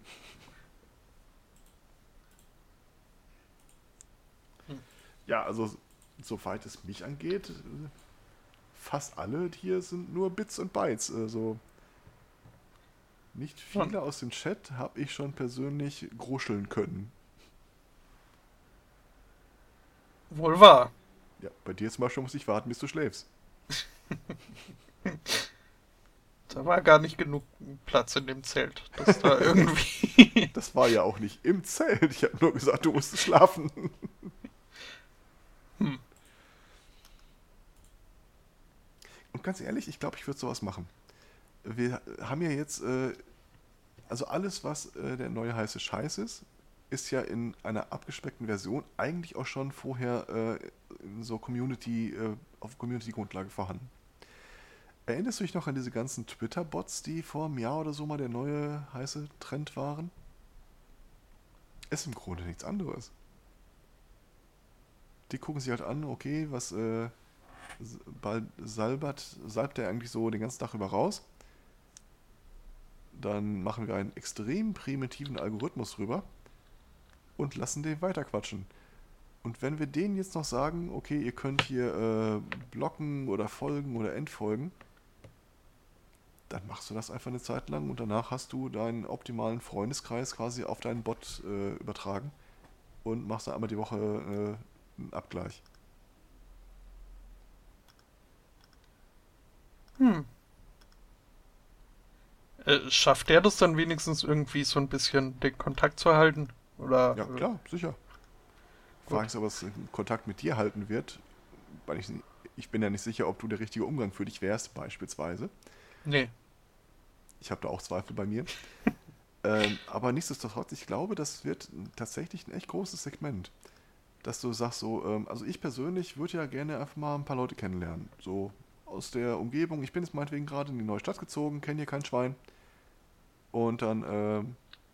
Hm. Ja, also soweit es mich angeht, äh, fast alle hier sind nur Bits und Bytes. Also Nicht viele aus dem Chat habe ich schon persönlich gruscheln können. Wohl wahr. Ja, bei dir zum Beispiel muss ich warten, bis du schläfst. Da war gar nicht genug Platz in dem Zelt. Das da irgendwie. Das war ja auch nicht im Zelt. Ich habe nur gesagt, du musst schlafen. Hm. Und ganz ehrlich, ich glaube, ich würde sowas machen. Wir haben ja jetzt, äh, also alles, was äh, der neue heiße Scheiß ist, ist ja in einer abgespeckten Version eigentlich auch schon vorher äh, in so Community, äh, auf Community-Grundlage vorhanden. Erinnerst du dich noch an diese ganzen Twitter-Bots, die vor einem Jahr oder so mal der neue heiße Trend waren? Ist im Grunde nichts anderes. Die gucken sich halt an, okay, was äh, salbert, salbt der eigentlich so den ganzen Tag über raus? Dann machen wir einen extrem primitiven Algorithmus drüber und lassen den weiterquatschen. Und wenn wir denen jetzt noch sagen, okay, ihr könnt hier äh, blocken oder folgen oder entfolgen, dann machst du das einfach eine Zeit lang und danach hast du deinen optimalen Freundeskreis quasi auf deinen Bot äh, übertragen und machst dann einmal die Woche äh, einen Abgleich. Hm. Äh, schafft der das dann wenigstens irgendwie so ein bisschen den Kontakt zu halten? Oder, ja, klar, sicher. Frage ist, ob es Kontakt mit dir halten wird. Weil ich, ich bin ja nicht sicher, ob du der richtige Umgang für dich wärst, beispielsweise. Nee. Ich habe da auch Zweifel bei mir. ähm, aber nichtsdestotrotz, ich glaube, das wird tatsächlich ein echt großes Segment. Dass du sagst so, ähm, also ich persönlich würde ja gerne einfach mal ein paar Leute kennenlernen. So aus der Umgebung. Ich bin jetzt meinetwegen gerade in die neue Stadt gezogen, kenne hier kein Schwein. Und dann äh,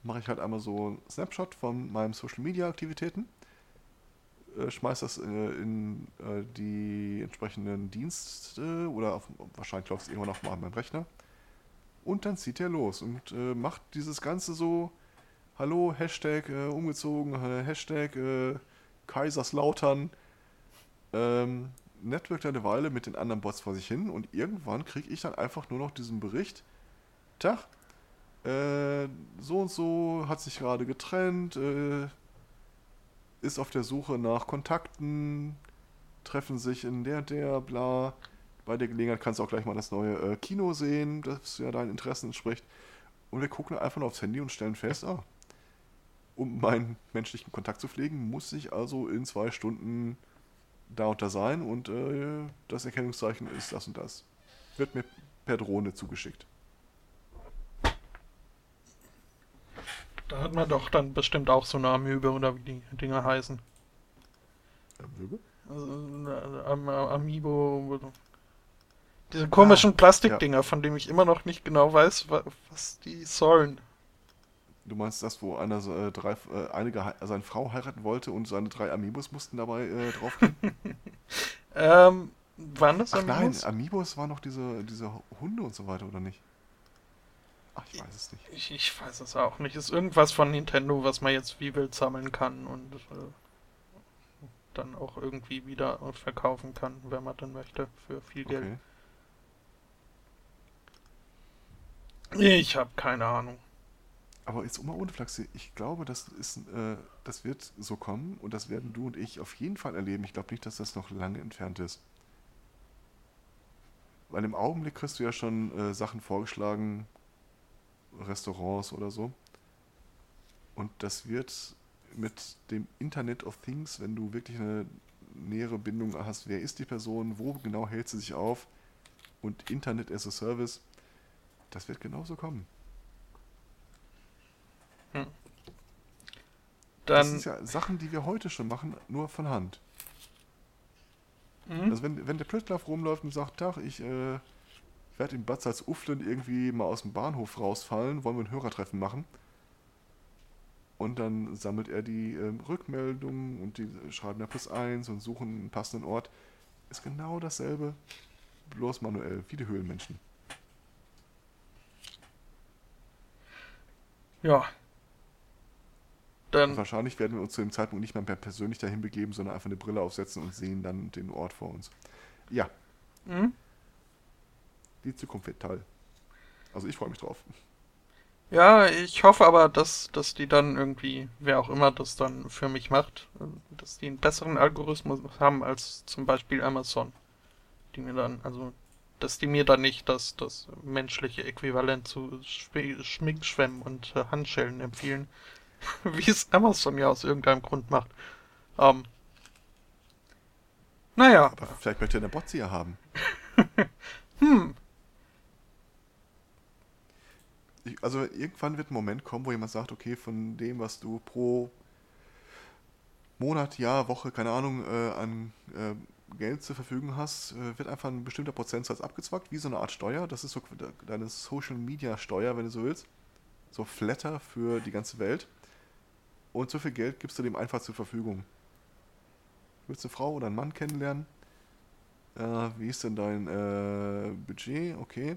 mache ich halt einmal so einen Snapshot von meinen Social Media Aktivitäten. Äh, schmeiß das äh, in äh, die entsprechenden Dienste oder auf, wahrscheinlich läuft es irgendwann auch mal an meinem Rechner. Und dann zieht er los und äh, macht dieses Ganze so, hallo, Hashtag äh, umgezogen, Hashtag Kaiserslautern. Ähm, networkt eine Weile mit den anderen Bots vor sich hin und irgendwann kriege ich dann einfach nur noch diesen Bericht. Tag, äh, so und so hat sich gerade getrennt, äh, ist auf der Suche nach Kontakten, treffen sich in der, der, bla. Bei der Gelegenheit kannst du auch gleich mal das neue äh, Kino sehen, das ja deinen Interessen entspricht. Und wir gucken einfach nur aufs Handy und stellen fest, ah, um meinen menschlichen Kontakt zu pflegen, muss ich also in zwei Stunden da und da sein und äh, das Erkennungszeichen ist das und das. Wird mir per Drohne zugeschickt. Da hat man doch dann bestimmt auch so eine Amöbe oder wie die Dinger heißen. Amöbe? Also, Am Amiibo. Diese komischen ah, Plastikdinger, ja. von denen ich immer noch nicht genau weiß, was die sollen. Du meinst das, wo einer äh, drei, äh, eine seine Frau heiraten wollte und seine drei Amiibos mussten dabei äh, draufgehen? ähm, waren das Ach Amiibos? nein, Amiibos waren noch diese, diese Hunde und so weiter, oder nicht? Ach, ich weiß es nicht. Ich, ich weiß es auch nicht. Ist irgendwas von Nintendo, was man jetzt wie wild sammeln kann und äh, dann auch irgendwie wieder verkaufen kann, wenn man dann möchte, für viel Geld. Okay. Ich habe keine Ahnung. Aber jetzt immer ohne Flachs, ich glaube, das ist, äh, das wird so kommen und das werden du und ich auf jeden Fall erleben. Ich glaube nicht, dass das noch lange entfernt ist. Weil im Augenblick kriegst du ja schon äh, Sachen vorgeschlagen, Restaurants oder so. Und das wird mit dem Internet of Things, wenn du wirklich eine nähere Bindung hast, wer ist die Person, wo genau hält sie sich auf und Internet as a Service, das wird genauso kommen. Hm. Das sind ja Sachen, die wir heute schon machen, nur von Hand. Mhm. Also wenn, wenn der Prittlaff rumläuft und sagt, Tag, ich äh, werde in Bad Salzuflen irgendwie mal aus dem Bahnhof rausfallen, wollen wir ein Hörertreffen machen. Und dann sammelt er die äh, Rückmeldungen und die schreiben da plus eins und suchen einen passenden Ort. Ist genau dasselbe, bloß manuell, wie die Höhlenmenschen. Ja, dann wahrscheinlich werden wir uns zu dem Zeitpunkt nicht mehr persönlich dahin begeben, sondern einfach eine Brille aufsetzen und sehen dann den Ort vor uns. Ja. Mhm. Die Zukunft wird toll. Also ich freue mich drauf. Ja, ich hoffe aber, dass, dass die dann irgendwie, wer auch immer das dann für mich macht, äh, dass die einen besseren Algorithmus haben als zum Beispiel Amazon. Die mir dann, also, dass die mir dann nicht das, das menschliche Äquivalent zu Schminkschwämmen und äh, Handschellen empfehlen, wie es Amazon ja aus irgendeinem Grund macht. Ähm, naja. Aber vielleicht möchte er eine Bot ja haben. hm, ich, also irgendwann wird ein Moment kommen, wo jemand sagt, okay, von dem, was du pro Monat, Jahr, Woche, keine Ahnung, äh, an äh, Geld zur Verfügung hast, äh, wird einfach ein bestimmter Prozentsatz abgezwackt, wie so eine Art Steuer. Das ist so deine Social Media Steuer, wenn du so willst. So Flatter für die ganze Welt. Und so viel Geld gibst du dem einfach zur Verfügung. Willst du eine Frau oder einen Mann kennenlernen? Äh, wie ist denn dein äh, Budget? Okay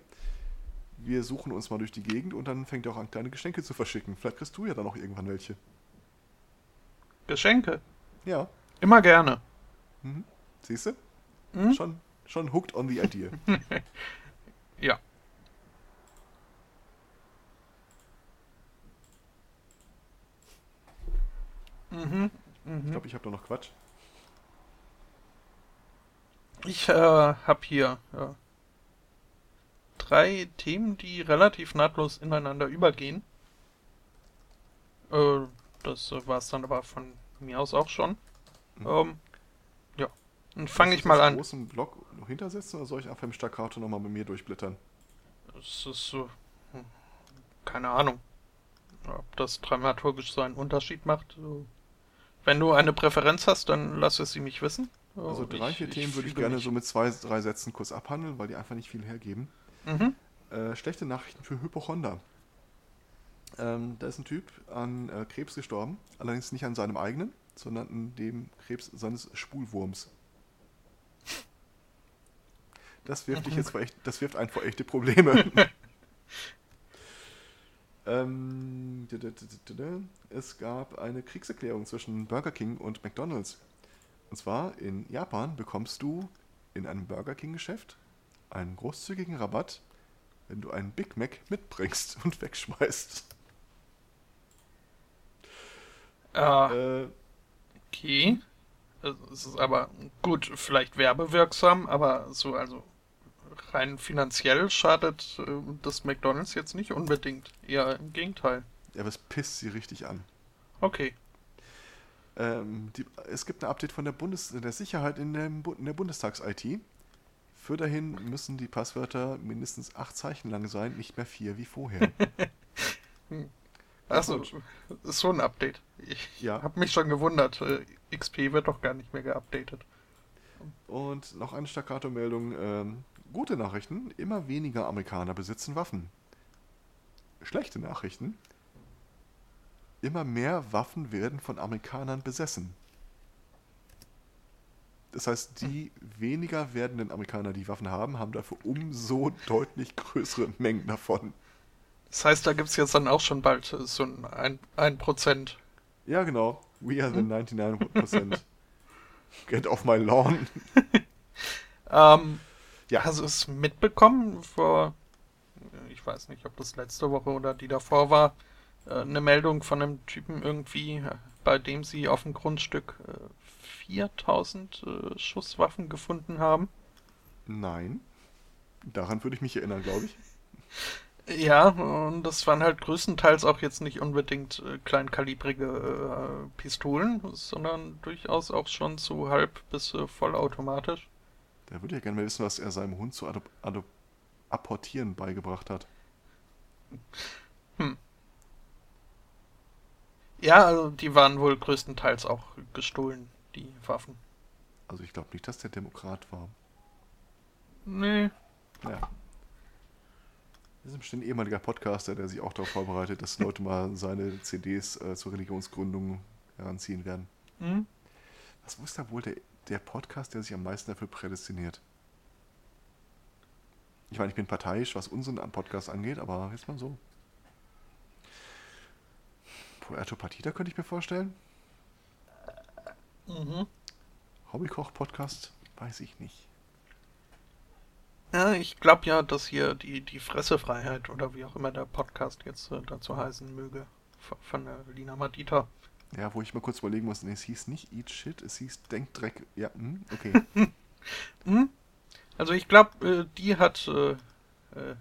wir suchen uns mal durch die Gegend und dann fängt er auch an, kleine Geschenke zu verschicken. Vielleicht kriegst du ja dann auch irgendwann welche. Geschenke? Ja. Immer gerne. Mhm. Siehst du? Mhm. Schon, schon hooked on the idea. ja. Mhm. Mhm. Ich glaube, ich habe da noch Quatsch. Ich äh, habe hier ja, drei Themen, die relativ nahtlos ineinander übergehen. Äh, das war es dann aber von mir aus auch schon. Mhm. Ähm, ja. Dann fange ich mal an. großen Block noch hintersetzen oder soll ich einfach im Staccato nochmal bei mir durchblättern? Es ist so. Hm, keine Ahnung. Ob das dramaturgisch so einen Unterschied macht. Wenn du eine Präferenz hast, dann lass es sie mich wissen. Also drei, vier Themen würde ich gerne so mit zwei, drei Sätzen kurz abhandeln, weil die einfach nicht viel hergeben. Mhm. Äh, schlechte Nachrichten für Hypochonder. Ähm, da ist ein Typ an äh, Krebs gestorben, allerdings nicht an seinem eigenen, sondern an dem Krebs seines Spulwurms. Das wirft dich jetzt vor echt, das wirft einen vor echte Probleme. ähm, es gab eine Kriegserklärung zwischen Burger King und McDonald's. Und zwar in Japan bekommst du in einem Burger King Geschäft einen großzügigen Rabatt, wenn du einen Big Mac mitbringst und wegschmeißt. Äh, äh, okay. Es ist aber gut, vielleicht werbewirksam, aber so, also rein finanziell schadet äh, das McDonalds jetzt nicht unbedingt. Eher im Gegenteil. Ja, aber es pisst sie richtig an. Okay. Ähm, die, es gibt ein Update von der, Bundes der Sicherheit in, dem, in der Bundestags-IT. Für dahin müssen die Passwörter mindestens acht Zeichen lang sein, nicht mehr vier wie vorher. Achso, ist so ein Update. Ich ja. habe mich schon gewundert. Äh, XP wird doch gar nicht mehr geupdatet. Und noch eine Staccato-Meldung. Ähm, gute Nachrichten: immer weniger Amerikaner besitzen Waffen. Schlechte Nachrichten: immer mehr Waffen werden von Amerikanern besessen. Das heißt, die weniger werdenden Amerikaner, die Waffen haben, haben dafür umso deutlich größere Mengen davon. Das heißt, da gibt es jetzt dann auch schon bald so ein, ein Prozent. Ja, genau. We are the hm? 99%. Get off my lawn. ähm, ja. Hast du es mitbekommen vor, ich weiß nicht, ob das letzte Woche oder die davor war, äh, eine Meldung von einem Typen irgendwie, bei dem sie auf dem Grundstück äh, 4000 äh, Schusswaffen gefunden haben? Nein. Daran würde ich mich erinnern, glaube ich. Ja, und das waren halt größtenteils auch jetzt nicht unbedingt äh, kleinkalibrige äh, Pistolen, sondern durchaus auch schon zu halb bis äh, vollautomatisch. Da würde ich ja gerne mal wissen, was er seinem Hund zu adop adop apportieren beigebracht hat. Hm. Ja, also die waren wohl größtenteils auch gestohlen die Waffen. Also ich glaube nicht, dass der Demokrat war. Nee. Ja. Das ist bestimmt ein ehemaliger Podcaster, der sich auch darauf vorbereitet, dass Leute mal seine CDs äh, zur Religionsgründung heranziehen werden. Mhm. Was ist da wohl der, der Podcast, der sich am meisten dafür prädestiniert? Ich meine, ich bin parteiisch, was unseren Podcast angeht, aber jetzt mal so. Puerto Partida könnte ich mir vorstellen. Mhm. Hobbykoch-Podcast? Weiß ich nicht. Ja, ich glaube ja, dass hier die, die Fressefreiheit oder wie auch immer der Podcast jetzt äh, dazu heißen möge, von, von der Lina Madita. Ja, wo ich mal kurz überlegen muss, nee, es hieß nicht Eat Shit, es hieß Denkdreck. Ja, hm, okay. hm? Also ich glaube, äh, die hat äh, äh,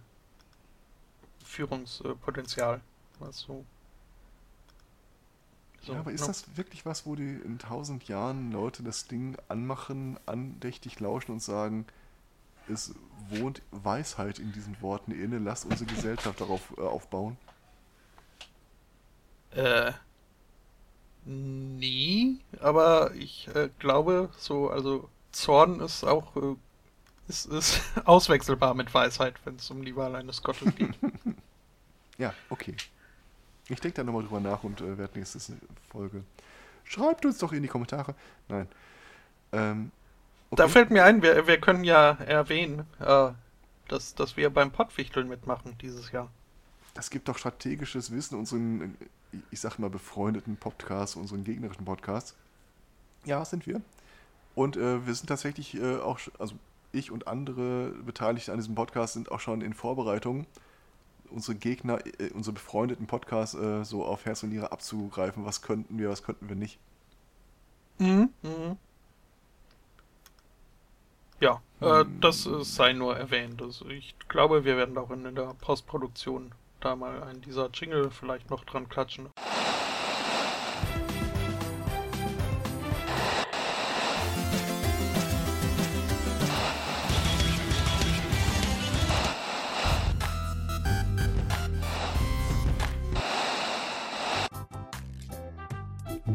Führungspotenzial. Was so. so ja, aber ist no. das wirklich was, wo die in tausend Jahren Leute das Ding anmachen, andächtig lauschen und sagen, es wohnt Weisheit in diesen Worten inne, lasst unsere Gesellschaft darauf äh, aufbauen? Äh. Nee, aber ich äh, glaube, so, also Zorn ist auch äh, ist, ist auswechselbar mit Weisheit, wenn es um die Wahl eines Gottes geht. ja, okay. Ich denke da nochmal drüber nach und äh, werde nächste Folge. Schreibt uns doch in die Kommentare. Nein. Ähm, okay. Da fällt mir ein, wir, wir können ja erwähnen, äh, dass, dass wir beim Pottwichteln mitmachen dieses Jahr. Das gibt doch strategisches Wissen unseren, ich sag mal, befreundeten Podcasts, unseren gegnerischen Podcasts. Ja, sind wir. Und äh, wir sind tatsächlich äh, auch, also ich und andere Beteiligte an diesem Podcast sind auch schon in Vorbereitung, unsere Gegner, äh, unsere befreundeten Podcasts äh, so auf Herz und Niere abzugreifen. Was könnten wir, was könnten wir nicht? Mhm. mhm. Ja, äh, mhm. das sei nur erwähnt. Also ich glaube, wir werden auch in der Postproduktion da mal einen dieser Jingle vielleicht noch dran klatschen.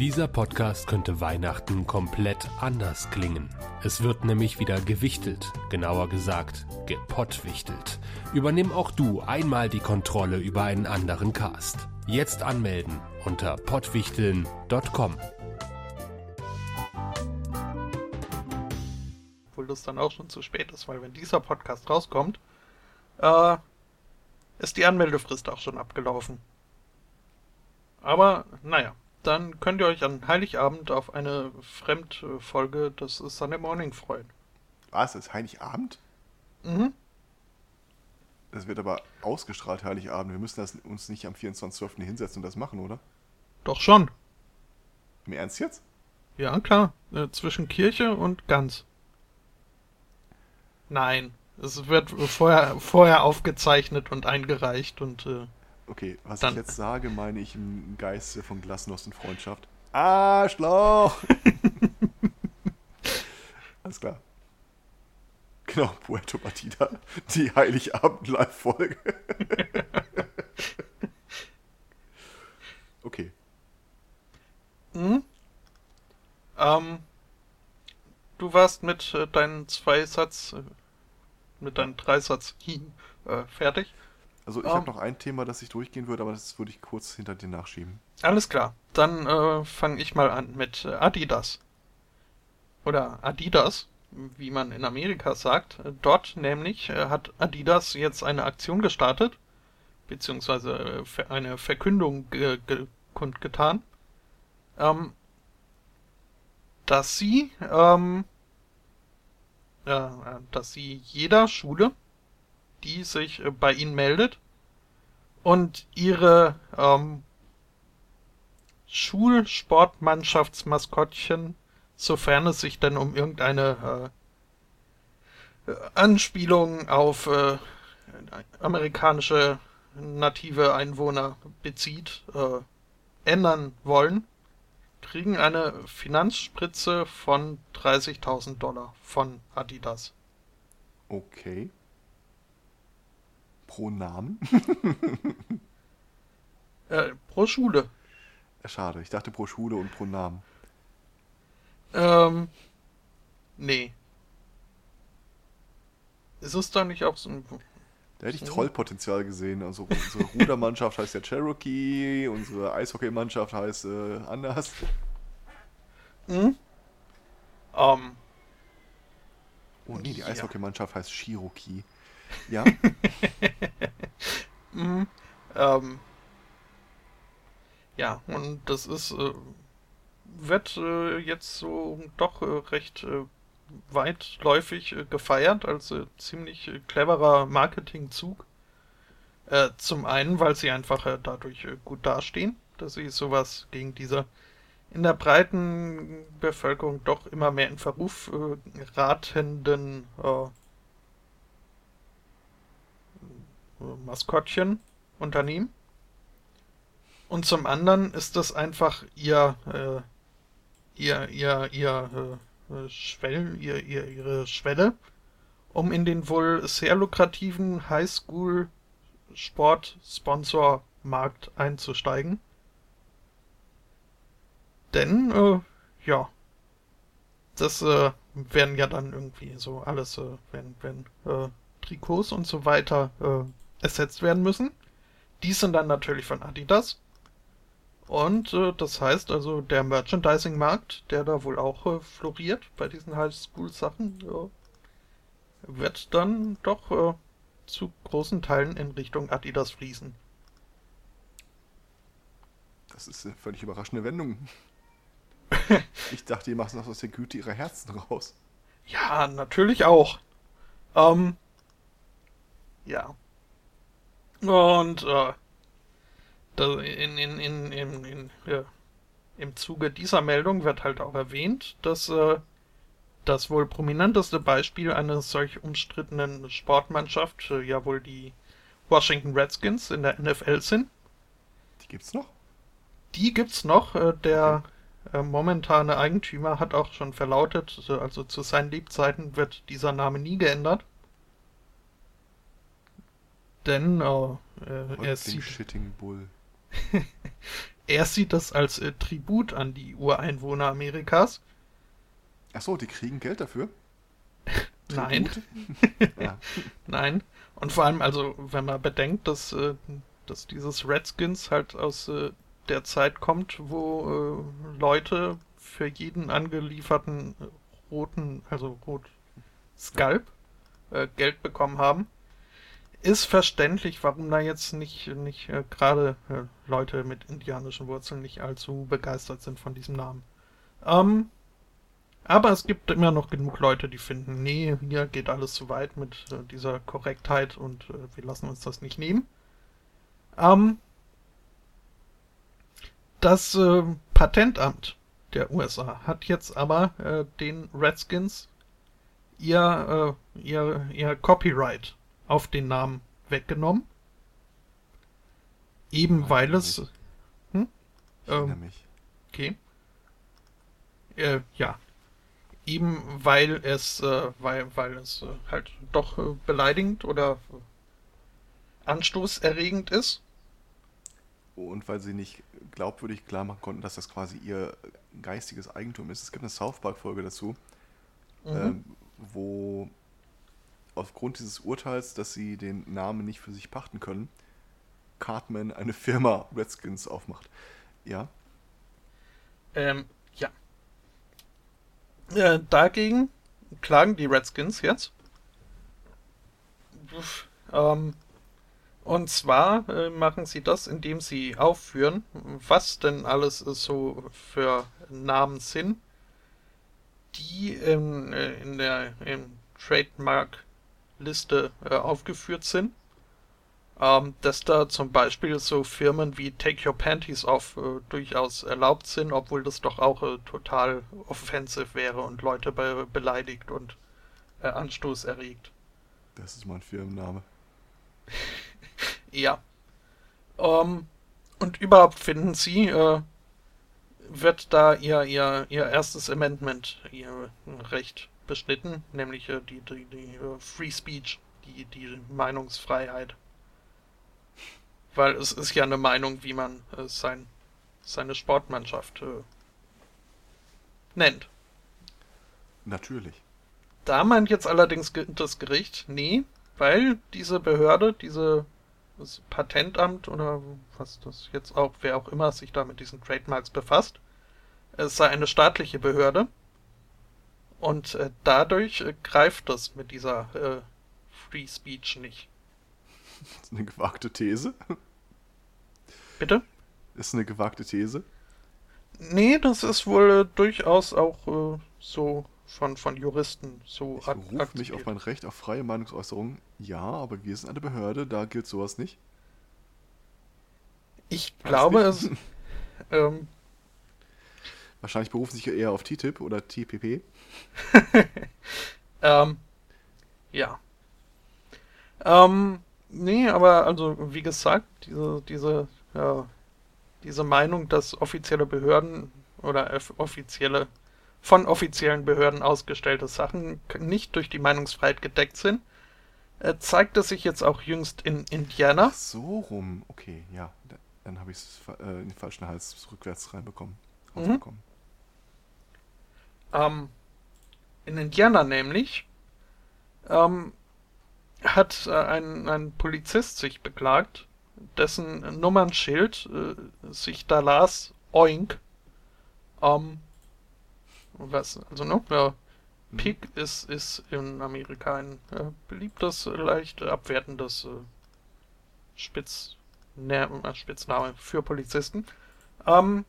Dieser Podcast könnte Weihnachten komplett anders klingen. Es wird nämlich wieder gewichtelt, genauer gesagt gepottwichtelt. Übernimm auch du einmal die Kontrolle über einen anderen Cast. Jetzt anmelden unter pottwichteln.com. Obwohl das dann auch schon zu spät ist, weil wenn dieser Podcast rauskommt, äh, ist die Anmeldefrist auch schon abgelaufen. Aber naja, dann könnt ihr euch an Heiligabend auf eine Fremdfolge des Sunday Morning freuen. Was? Ist Heiligabend? Mhm. Das wird aber ausgestrahlt Heiligabend. Wir müssen das, uns nicht am 24.12. hinsetzen und das machen, oder? Doch schon. Im Ernst jetzt? Ja, klar. Äh, zwischen Kirche und Ganz. Nein. Es wird vorher, vorher aufgezeichnet und eingereicht und äh, Okay, was Dann. ich jetzt sage, meine ich im Geiste von Glasnost und Freundschaft. Arschloch! Alles klar. Genau, Puerto Partida, die Heiligabend-Live-Folge. okay. Mhm. Ähm, du warst mit äh, deinen zwei Satz, äh, mit deinen drei Satz äh, fertig. Also ich um, habe noch ein Thema, das ich durchgehen würde, aber das würde ich kurz hinter dir nachschieben. Alles klar. Dann äh, fange ich mal an mit äh, Adidas. Oder Adidas, wie man in Amerika sagt. Dort nämlich äh, hat Adidas jetzt eine Aktion gestartet, beziehungsweise äh, eine Verkündung kundgetan, ähm, dass sie, ähm, äh, dass sie jeder Schule die sich äh, bei ihnen meldet und ihre ähm, Schulsportmannschaftsmaskottchen, sofern es sich denn um irgendeine äh, Anspielung auf äh, amerikanische native Einwohner bezieht, äh, ändern wollen, kriegen eine Finanzspritze von 30.000 Dollar von Adidas. Okay. Pro Namen? äh, pro Schule. Schade, ich dachte pro Schule und pro Namen. Ähm, nee. Ist es da nicht auch so ein... Da hätte ich Trollpotenzial gesehen. Also unsere Rudermannschaft heißt ja Cherokee, unsere Eishockeymannschaft heißt äh, anders. Hm? Ähm. Oh nee, die ja. Eishockeymannschaft heißt Cherokee. Ja. mhm. ähm, ja, und das ist, äh, wird äh, jetzt so doch äh, recht äh, weitläufig äh, gefeiert als äh, ziemlich cleverer Marketingzug. Äh, zum einen, weil sie einfach dadurch gut dastehen, dass sie sowas gegen diese in der breiten Bevölkerung doch immer mehr in Verruf ratenden äh, Maskottchen unternehmen. Und zum anderen ist das einfach ihr, äh, ihr, ihr, ihr, äh, Schwell, ihr, ihr, ihre Schwelle, um in den wohl sehr lukrativen Highschool-Sport-Sponsor-Markt einzusteigen. Denn, äh, ja, das äh, werden ja dann irgendwie so alles, äh, wenn, wenn äh, Trikots und so weiter äh, ersetzt werden müssen. Die sind dann natürlich von Adidas. Und äh, das heißt also, der Merchandising-Markt, der da wohl auch äh, floriert bei diesen Highschool-Sachen, ja, wird dann doch äh, zu großen Teilen in Richtung Adidas fließen. Das ist eine völlig überraschende Wendung. ich dachte, die machen das aus der Güte ihrer Herzen raus. Ja, natürlich auch. Ähm, ja. Und äh, in, in, in, in, in ja, im Zuge dieser Meldung wird halt auch erwähnt, dass äh, das wohl prominenteste Beispiel einer solch umstrittenen Sportmannschaft äh, ja wohl die Washington Redskins in der NFL sind. Die gibt's noch? Die gibt's noch. Äh, der okay. äh, momentane Eigentümer hat auch schon verlautet, also zu seinen Lebzeiten wird dieser Name nie geändert. Denn äh, er sieht. Shitting Bull. er sieht das als äh, Tribut an die Ureinwohner Amerikas. Achso, die kriegen Geld dafür? Nein. ja. Nein. Und vor allem, also, wenn man bedenkt, dass, äh, dass dieses Redskins halt aus äh, der Zeit kommt, wo äh, Leute für jeden angelieferten roten, also rot Skalp, äh, Geld bekommen haben ist verständlich, warum da jetzt nicht, nicht äh, gerade äh, Leute mit indianischen Wurzeln nicht allzu begeistert sind von diesem Namen. Ähm, aber es gibt immer noch genug Leute, die finden, nee, hier geht alles zu weit mit äh, dieser Korrektheit und äh, wir lassen uns das nicht nehmen. Ähm, das äh, Patentamt der USA hat jetzt aber äh, den Redskins ihr, ihr, ihr Copyright auf den Namen weggenommen. Eben oh, weil es. Hm? Ich ähm, mich. Okay. Äh, ja. Eben weil es, äh, weil, weil es äh, halt doch äh, beleidigend oder anstoßerregend ist. Und weil sie nicht glaubwürdig klar machen konnten, dass das quasi ihr geistiges Eigentum ist. Es gibt eine South Park-Folge dazu, mhm. ähm, wo aufgrund dieses Urteils, dass sie den Namen nicht für sich pachten können, Cartman eine Firma Redskins aufmacht. Ja? Ähm, ja. Äh, dagegen klagen die Redskins jetzt. Uff, ähm, und zwar äh, machen sie das, indem sie aufführen, was denn alles so für Namen sind, die in, äh, in der im Trademark Liste äh, aufgeführt sind. Ähm, dass da zum Beispiel so Firmen wie Take Your Panties Off äh, durchaus erlaubt sind, obwohl das doch auch äh, total offensive wäre und Leute be beleidigt und äh, Anstoß erregt. Das ist mein Firmenname. ja. Ähm, und überhaupt finden sie, äh, wird da ihr, ihr, ihr erstes Amendment, ihr Recht beschnitten, nämlich äh, die, die, die uh, Free Speech, die, die Meinungsfreiheit. Weil es ist ja eine Meinung, wie man äh, sein, seine Sportmannschaft äh, nennt. Natürlich. Da meint jetzt allerdings das Gericht, nee, weil diese Behörde, diese das Patentamt oder was das jetzt auch, wer auch immer sich da mit diesen Trademarks befasst, es sei eine staatliche Behörde und äh, dadurch äh, greift das mit dieser äh, Free Speech nicht. Das ist eine gewagte These. Bitte? Ist eine gewagte These? Nee, das ist wohl äh, durchaus auch äh, so von, von Juristen so Ich berufe mich auf mein Recht auf freie Meinungsäußerung. Ja, aber wir sind eine Behörde, da gilt sowas nicht. Ich glaube es. ähm, Wahrscheinlich berufen sich eher auf TTIP oder TPP. ähm, ja. Ähm, nee, aber also wie gesagt, diese, diese, ja, diese Meinung, dass offizielle Behörden oder offizielle von offiziellen Behörden ausgestellte Sachen nicht durch die Meinungsfreiheit gedeckt sind, äh, zeigte sich jetzt auch jüngst in Indiana. Ach so rum, okay, ja. Dann habe ich es äh, in den falschen Hals rückwärts reinbekommen. Mhm. Ähm, in Indiana nämlich ähm, hat äh, ein, ein Polizist sich beklagt, dessen Nummernschild äh, sich da las Oink. Ähm, was, also, ne? Ja, mhm. Pig ist, ist in Amerika ein äh, beliebtes, leicht abwertendes äh, Spitz, ne, Spitzname für Polizisten. Ähm,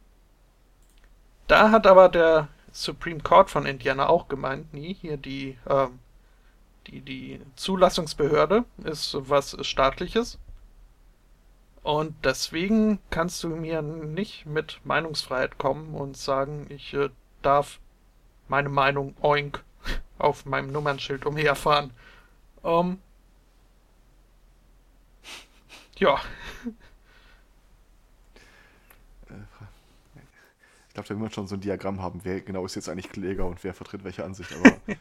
da hat aber der Supreme Court von Indiana auch gemeint, nie, hier die, ähm, die, die Zulassungsbehörde ist was staatliches. Und deswegen kannst du mir nicht mit Meinungsfreiheit kommen und sagen, ich äh, darf meine Meinung oink auf meinem Nummernschild umherfahren. Ähm. Ja. glaube, da will man schon so ein Diagramm haben, wer genau ist jetzt eigentlich Kläger und wer vertritt welche Ansicht, aber.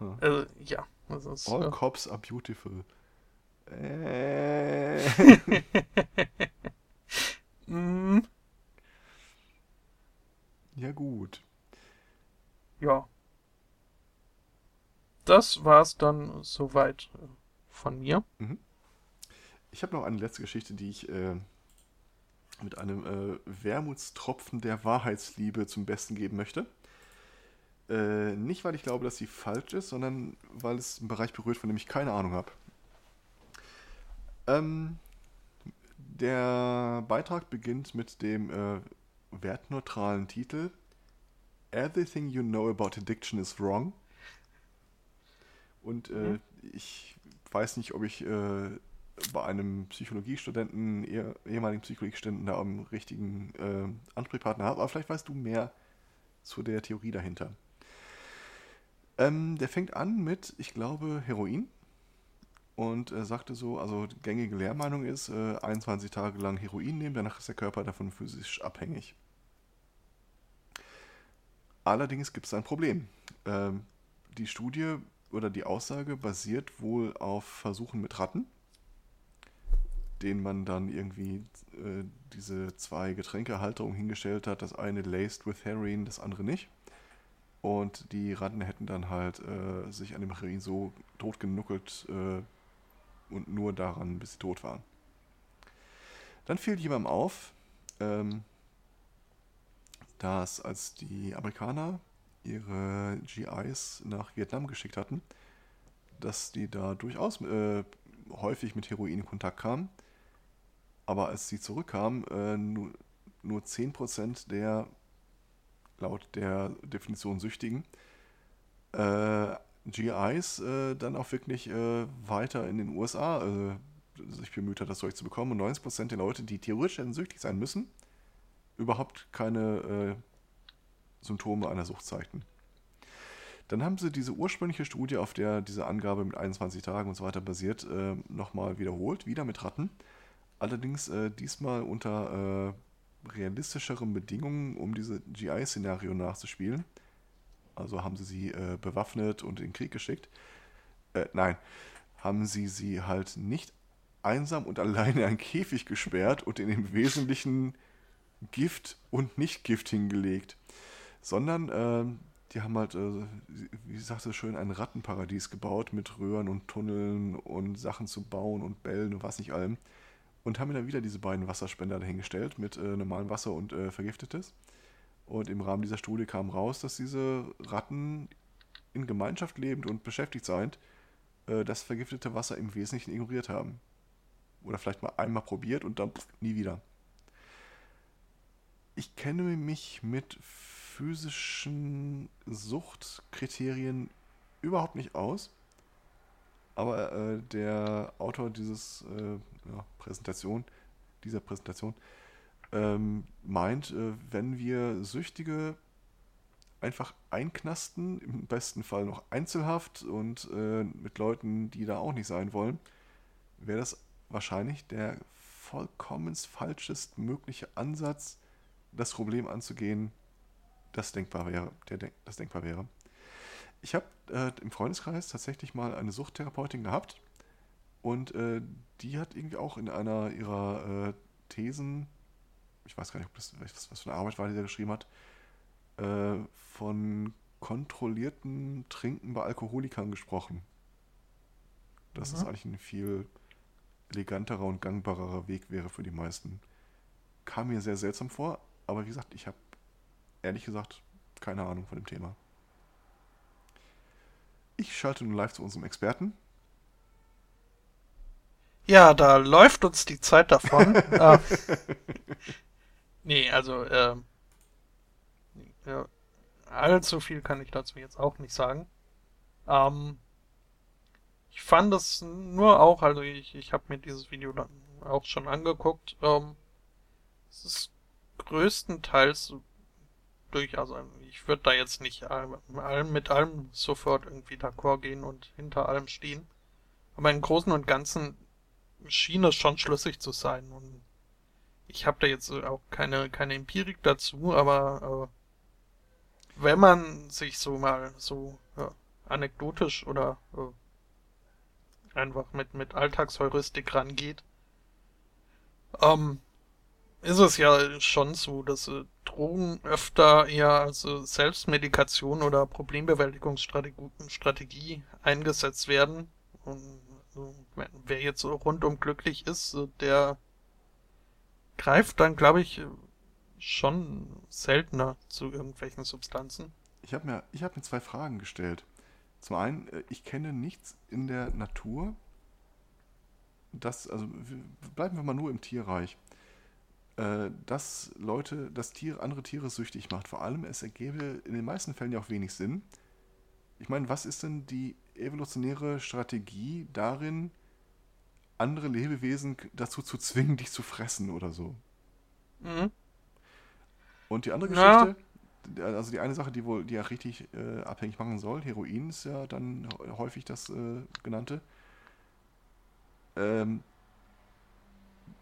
huh. also, ja. Also All ja. cops are beautiful. Äh. mm. Ja, gut. Ja. Das war's dann soweit äh, von mir. Mhm. Ich habe noch eine letzte Geschichte, die ich äh, mit einem äh, Wermutstropfen der Wahrheitsliebe zum Besten geben möchte. Äh, nicht, weil ich glaube, dass sie falsch ist, sondern weil es einen Bereich berührt, von dem ich keine Ahnung habe. Ähm, der Beitrag beginnt mit dem äh, wertneutralen Titel Everything You Know About Addiction is Wrong. Und äh, mhm. ich weiß nicht, ob ich äh, bei einem Psychologiestudenten, eh, ehemaligen Psychologiestudenten, da einen richtigen äh, Ansprechpartner habe, aber vielleicht weißt du mehr zu der Theorie dahinter. Ähm, der fängt an mit, ich glaube, Heroin. Und er sagte so, also gängige Lehrmeinung ist, äh, 21 Tage lang Heroin nehmen, danach ist der Körper davon physisch abhängig. Allerdings gibt es ein Problem. Ähm, die Studie oder die Aussage basiert wohl auf Versuchen mit Ratten denen man dann irgendwie äh, diese zwei Getränkehalterungen hingestellt hat. Das eine laced with Heroin, das andere nicht. Und die Ratten hätten dann halt äh, sich an dem Heroin so totgenuckelt äh, und nur daran, bis sie tot waren. Dann fiel jemandem auf, ähm, dass als die Amerikaner ihre GIs nach Vietnam geschickt hatten, dass die da durchaus äh, häufig mit Heroin in Kontakt kamen aber als sie zurückkam, äh, nur, nur 10% der, laut der Definition Süchtigen, äh, GIs äh, dann auch wirklich äh, weiter in den USA äh, sich bemüht hat, das Zeug zu bekommen. Und 90% der Leute, die theoretisch hätten süchtig sein müssen, überhaupt keine äh, Symptome einer Sucht zeigten. Dann haben sie diese ursprüngliche Studie, auf der diese Angabe mit 21 Tagen und so weiter basiert, äh, nochmal wiederholt, wieder mit Ratten. Allerdings äh, diesmal unter äh, realistischeren Bedingungen, um diese GI-Szenario nachzuspielen. Also haben sie sie äh, bewaffnet und in den Krieg geschickt. Äh, nein, haben sie sie halt nicht einsam und alleine in einen Käfig gesperrt und in dem Wesentlichen Gift und Nicht-Gift hingelegt. Sondern ähm, die haben halt, äh, wie sagte schön, ein Rattenparadies gebaut mit Röhren und Tunneln und Sachen zu bauen und Bällen und was nicht allem und haben mir dann wieder diese beiden Wasserspender dahingestellt mit äh, normalem Wasser und äh, vergiftetes. Und im Rahmen dieser Studie kam raus, dass diese Ratten in Gemeinschaft lebend und beschäftigt seiend äh, das vergiftete Wasser im Wesentlichen ignoriert haben. Oder vielleicht mal einmal probiert und dann pff, nie wieder. Ich kenne mich mit physischen Suchtkriterien überhaupt nicht aus. Aber äh, der Autor dieses äh, ja, Präsentation, dieser Präsentation ähm, meint, äh, wenn wir Süchtige einfach einknasten, im besten Fall noch Einzelhaft und äh, mit Leuten, die da auch nicht sein wollen, wäre das wahrscheinlich der vollkommen falschest mögliche Ansatz, das Problem anzugehen, das denkbar wäre, der das denkbar wäre. Ich habe äh, im Freundeskreis tatsächlich mal eine Suchttherapeutin gehabt und äh, die hat irgendwie auch in einer ihrer äh, Thesen, ich weiß gar nicht, ob das, was, was für eine Arbeit war, die da geschrieben hat, äh, von kontrolliertem Trinken bei Alkoholikern gesprochen. Das mhm. ist eigentlich ein viel eleganterer und gangbarerer Weg wäre für die meisten. Kam mir sehr seltsam vor, aber wie gesagt, ich habe ehrlich gesagt keine Ahnung von dem Thema. Ich schalte nun live zu unserem Experten. Ja, da läuft uns die Zeit davon. ah. Nee, also, äh, ja, allzu viel kann ich dazu jetzt auch nicht sagen. Ähm, ich fand es nur auch, also ich, ich habe mir dieses Video dann auch schon angeguckt. Ähm, es ist größtenteils durch, also ich würde da jetzt nicht mit allem sofort irgendwie d'accord gehen und hinter allem stehen. Aber im Großen und Ganzen schien es schon schlüssig zu sein. Und ich habe da jetzt auch keine, keine Empirik dazu, aber äh, wenn man sich so mal so ja, anekdotisch oder äh, einfach mit, mit Alltagsheuristik rangeht, ähm, ist es ja schon so, dass äh, Drogen öfter eher als äh, Selbstmedikation oder Problembewältigungsstrategie eingesetzt werden. Und also, wer jetzt so rundum glücklich ist, der greift dann, glaube ich, schon seltener zu irgendwelchen Substanzen. Ich habe mir, hab mir zwei Fragen gestellt. Zum einen, äh, ich kenne nichts in der Natur, das, also bleiben wir mal nur im Tierreich äh, dass Leute, dass Tiere, andere Tiere süchtig macht. Vor allem, es ergebe in den meisten Fällen ja auch wenig Sinn. Ich meine, was ist denn die evolutionäre Strategie darin, andere Lebewesen dazu zu zwingen, dich zu fressen oder so? Mhm. Und die andere Geschichte, ja. also die eine Sache, die wohl, die ja richtig äh, abhängig machen soll, Heroin ist ja dann häufig das äh, genannte. Ähm,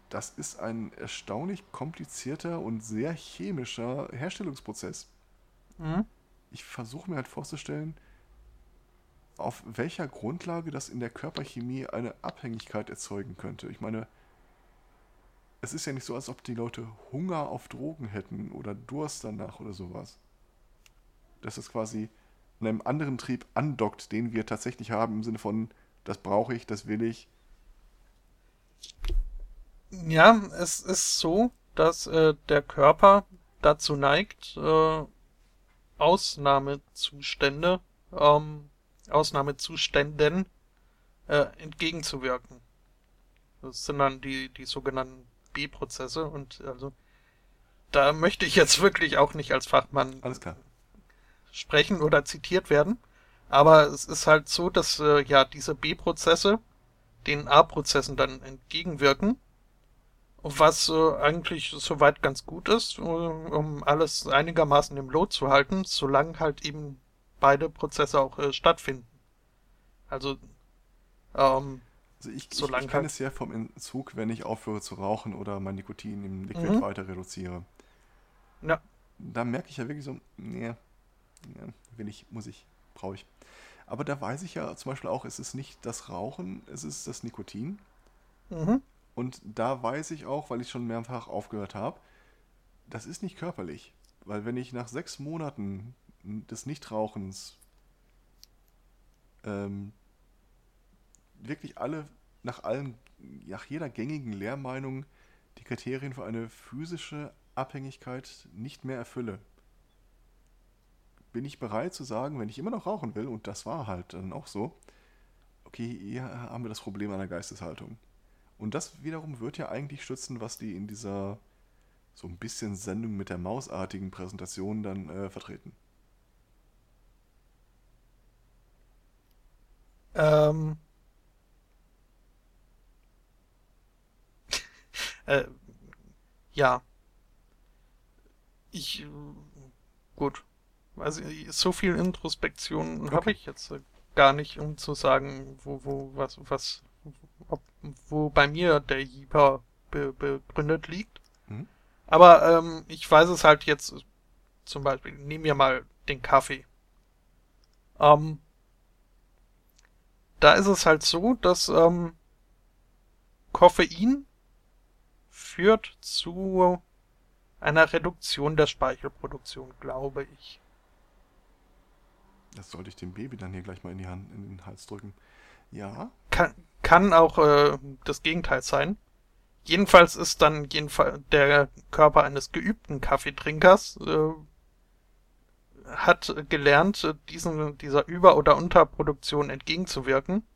das ist ein erstaunlich komplizierter und sehr chemischer Herstellungsprozess. Mhm. Ich versuche mir halt vorzustellen, auf welcher Grundlage das in der Körperchemie eine Abhängigkeit erzeugen könnte. Ich meine, es ist ja nicht so, als ob die Leute Hunger auf Drogen hätten oder Durst danach oder sowas. Dass es quasi an einem anderen Trieb andockt, den wir tatsächlich haben, im Sinne von, das brauche ich, das will ich. Ja, es ist so, dass äh, der Körper dazu neigt, äh, Ausnahmezustände, ähm, Ausnahmezuständen äh, entgegenzuwirken. Das sind dann die, die sogenannten B-Prozesse und also da möchte ich jetzt wirklich auch nicht als Fachmann sprechen oder zitiert werden. Aber es ist halt so, dass äh, ja diese B-Prozesse den A-Prozessen dann entgegenwirken was äh, eigentlich soweit ganz gut ist, äh, um alles einigermaßen im Lot zu halten, solange halt eben beide Prozesse auch äh, stattfinden. Also, ähm, also ich, ich, ich kenne halt es ja vom Entzug, wenn ich aufhöre zu rauchen oder mein Nikotin im Liquid mhm. weiter reduziere. Ja. Da merke ich ja wirklich so, nee, nee, will ich, muss ich, brauche ich. Aber da weiß ich ja zum Beispiel auch, es ist nicht das Rauchen, es ist das Nikotin. Mhm. Und da weiß ich auch, weil ich schon mehrfach aufgehört habe, das ist nicht körperlich. Weil wenn ich nach sechs Monaten des Nichtrauchens ähm, wirklich alle, nach allen, nach jeder gängigen Lehrmeinung die Kriterien für eine physische Abhängigkeit nicht mehr erfülle, bin ich bereit zu sagen, wenn ich immer noch rauchen will, und das war halt dann auch so, okay, hier haben wir das Problem einer Geisteshaltung. Und das wiederum wird ja eigentlich stützen, was die in dieser so ein bisschen Sendung mit der mausartigen Präsentation dann äh, vertreten? Ähm. äh, ja. Ich. Gut. Also so viel Introspektion okay. habe ich jetzt gar nicht, um zu sagen, wo, wo, was, was, ob, wo bei mir der Jeeper be, begründet liegt. Mhm. Aber ähm, ich weiß es halt jetzt, zum Beispiel, nehmen wir mal den Kaffee. Ähm, da ist es halt so, dass ähm, Koffein führt zu einer Reduktion der Speichelproduktion, glaube ich. Das sollte ich dem Baby dann hier gleich mal in, die Hand, in den Hals drücken. Ja. Kann, kann auch äh, das Gegenteil sein. Jedenfalls ist dann jedenfalls der Körper eines geübten Kaffeetrinkers äh, hat gelernt, diesen, dieser Über- oder Unterproduktion entgegenzuwirken.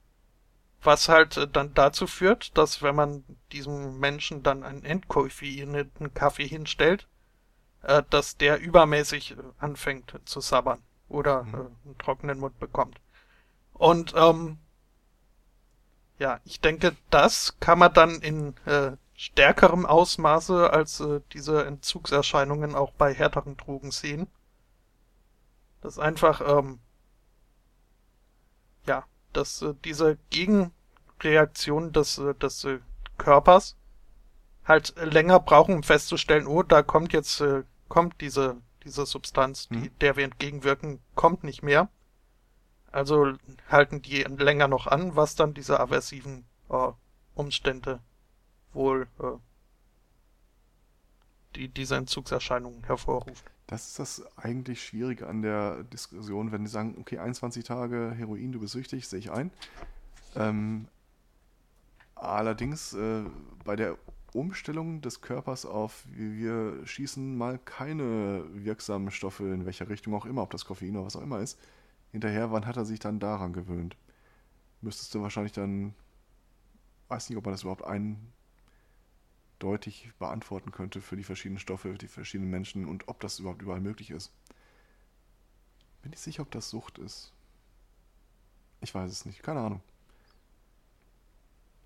Was halt dann dazu führt, dass wenn man diesem Menschen dann einen entkoffeinierten Kaffee hinstellt, äh, dass der übermäßig anfängt zu sabbern oder mhm. äh, einen trockenen Mund bekommt. Und ähm, ja, ich denke, das kann man dann in äh, stärkerem Ausmaße als äh, diese Entzugserscheinungen auch bei härteren Drogen sehen. Das einfach, ähm, ja, dass äh, diese Gegenreaktion des, äh, des äh, Körpers halt länger brauchen, um festzustellen, oh, da kommt jetzt, äh, kommt diese diese Substanz, die, hm. der wir entgegenwirken, kommt nicht mehr. Also halten die länger noch an, was dann diese aversiven äh, Umstände wohl äh, die diese Entzugserscheinungen hervorruft. Das ist das eigentlich Schwierige an der Diskussion, wenn die sagen, okay, 21 Tage Heroin, du bist süchtig, sehe ich ein. Ähm, allerdings äh, bei der Umstellung des Körpers auf, wir schießen mal keine wirksamen Stoffe, in welcher Richtung auch immer, ob das Koffein oder was auch immer ist, hinterher, wann hat er sich dann daran gewöhnt? Müsstest du wahrscheinlich dann, weiß nicht, ob man das überhaupt eindeutig beantworten könnte für die verschiedenen Stoffe, die verschiedenen Menschen und ob das überhaupt überall möglich ist. Bin ich sicher, ob das Sucht ist. Ich weiß es nicht, keine Ahnung.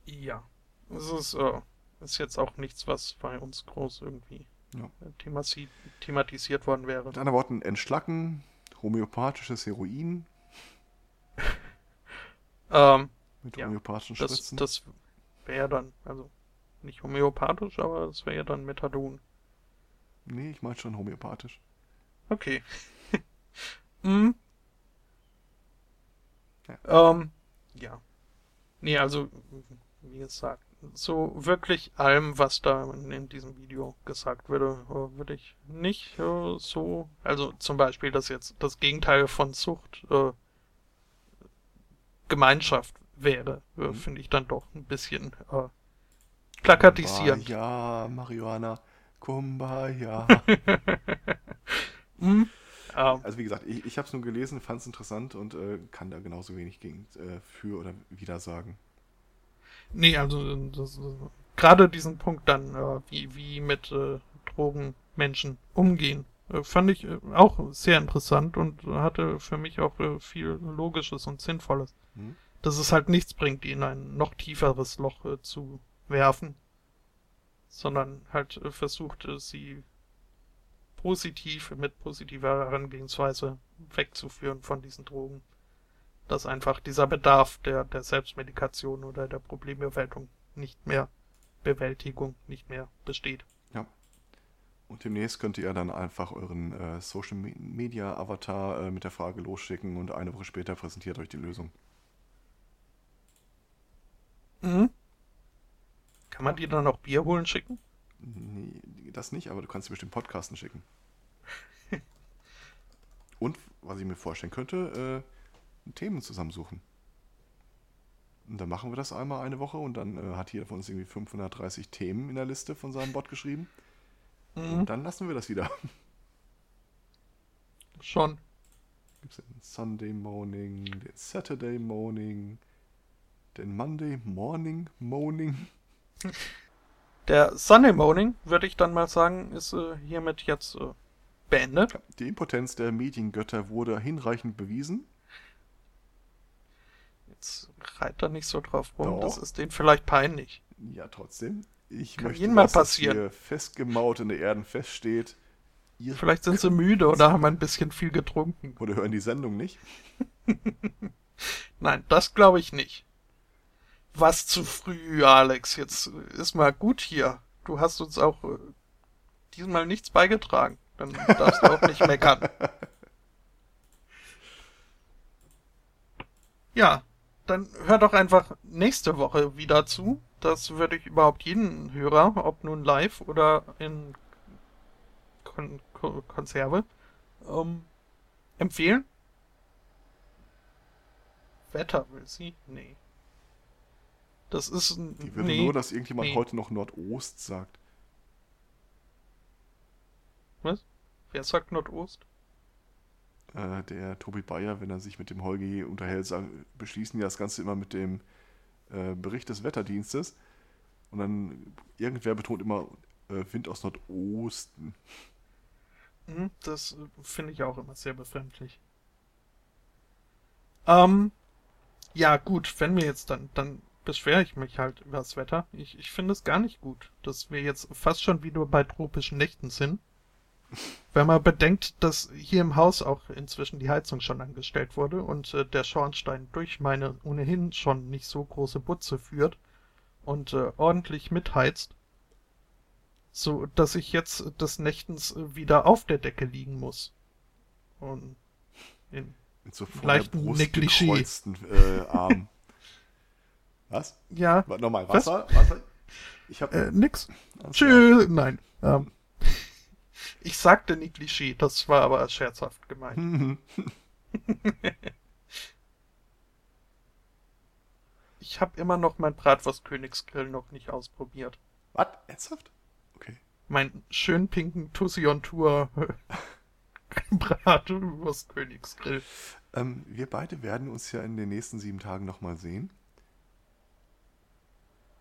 Ja, es ist äh, ist jetzt auch nichts, was bei uns groß irgendwie ja. Thematisiert worden wäre. Mit anderen Worten, Entschlacken, homöopathisches Heroin. ähm, Mit ja, homöopathischen Spritzen. Das, das wäre dann, also nicht homöopathisch, aber es wäre dann Methadon. Nee, ich meine schon homöopathisch. Okay. hm. Ja. Ähm, ja. Nee, also, wie gesagt, so wirklich allem, was da in diesem Video gesagt würde, äh, würde ich nicht äh, so, also zum Beispiel, dass jetzt das Gegenteil von Zucht äh, Gemeinschaft wäre, äh, mhm. finde ich dann doch ein bisschen äh, plakatisierend. Ja, Marihuana, Kumbaya. hm? Also wie gesagt, ich, ich habe es nur gelesen, fand es interessant und äh, kann da genauso wenig gegen, äh, für oder wider sagen. Nee, also das, gerade diesen Punkt dann, äh, wie, wie mit äh, Drogen Menschen umgehen, äh, fand ich äh, auch sehr interessant und hatte für mich auch äh, viel Logisches und Sinnvolles. Mhm. Dass es halt nichts bringt, die in ein noch tieferes Loch äh, zu werfen, sondern halt versucht, sie positiv mit positiver Herangehensweise wegzuführen von diesen Drogen dass einfach dieser Bedarf der, der Selbstmedikation oder der Problembewältigung nicht mehr Bewältigung nicht mehr besteht. Ja. Und demnächst könnt ihr dann einfach euren äh, Social Media Avatar äh, mit der Frage losschicken und eine Woche später präsentiert euch die Lösung. Mhm. Kann man dir dann noch Bier holen schicken? Nee, das nicht, aber du kannst dir bestimmt Podcasten schicken. und was ich mir vorstellen könnte, äh, Themen zusammensuchen. Und dann machen wir das einmal eine Woche und dann äh, hat jeder von uns irgendwie 530 Themen in der Liste von seinem Bot geschrieben. Mhm. Und dann lassen wir das wieder. Schon. Gibt es den Sunday Morning, den Saturday Morning, den Monday Morning Morning. Der Sunday Morning, würde ich dann mal sagen, ist äh, hiermit jetzt äh, beendet. Die Impotenz der Mediengötter wurde hinreichend bewiesen. Jetzt reit da nicht so drauf rum, Doch. das ist denen vielleicht peinlich. Ja, trotzdem. Ich Kann möchte, jedem mal passieren. hier festgemaut in der Erden feststeht. Vielleicht sind sie müde oder haben ein bisschen viel getrunken. oder hören die Sendung nicht. Nein, das glaube ich nicht. Was zu früh, Alex. Jetzt ist mal gut hier. Du hast uns auch äh, diesmal nichts beigetragen. Dann darfst du auch nicht meckern. Ja, dann hör doch einfach nächste Woche wieder zu. Das würde ich überhaupt jeden Hörer, ob nun live oder in Kon Ko Konserve, ähm, empfehlen. Wetter will sie? Nee. Das ist ein. Die würde nee. nur, dass irgendjemand nee. heute noch Nordost sagt. Was? Wer sagt Nordost? Äh, der Tobi Bayer, wenn er sich mit dem Holger unterhält, sagen, beschließen ja das Ganze immer mit dem äh, Bericht des Wetterdienstes. Und dann irgendwer betont immer äh, Wind aus Nordosten. Hm, Das finde ich auch immer sehr befremdlich. Ähm, ja, gut, wenn wir jetzt dann, dann beschwere ich mich halt über das Wetter. Ich, ich finde es gar nicht gut, dass wir jetzt fast schon wieder bei tropischen Nächten sind. Wenn man bedenkt, dass hier im Haus auch inzwischen die Heizung schon angestellt wurde und äh, der Schornstein durch meine ohnehin schon nicht so große Butze führt und äh, ordentlich mitheizt, so dass ich jetzt des Nächtens äh, wieder auf der Decke liegen muss. Und in, Mit so vor Leichten Negligé. äh, Armen. Was? ja, Nochmal, Was? Wasser? Wasser? Ich hab. äh, nix. Alles klar. Tschüss. Nein. Ähm, ich sagte nie Klischee, das war aber scherzhaft gemeint. Ich habe immer noch mein Bratwurst-Königsgrill noch nicht ausprobiert. Was? Ernsthaft? Okay. Mein schön pinken Tussi on Tour Bratwurst-Königsgrill. Ähm, wir beide werden uns ja in den nächsten sieben Tagen nochmal sehen.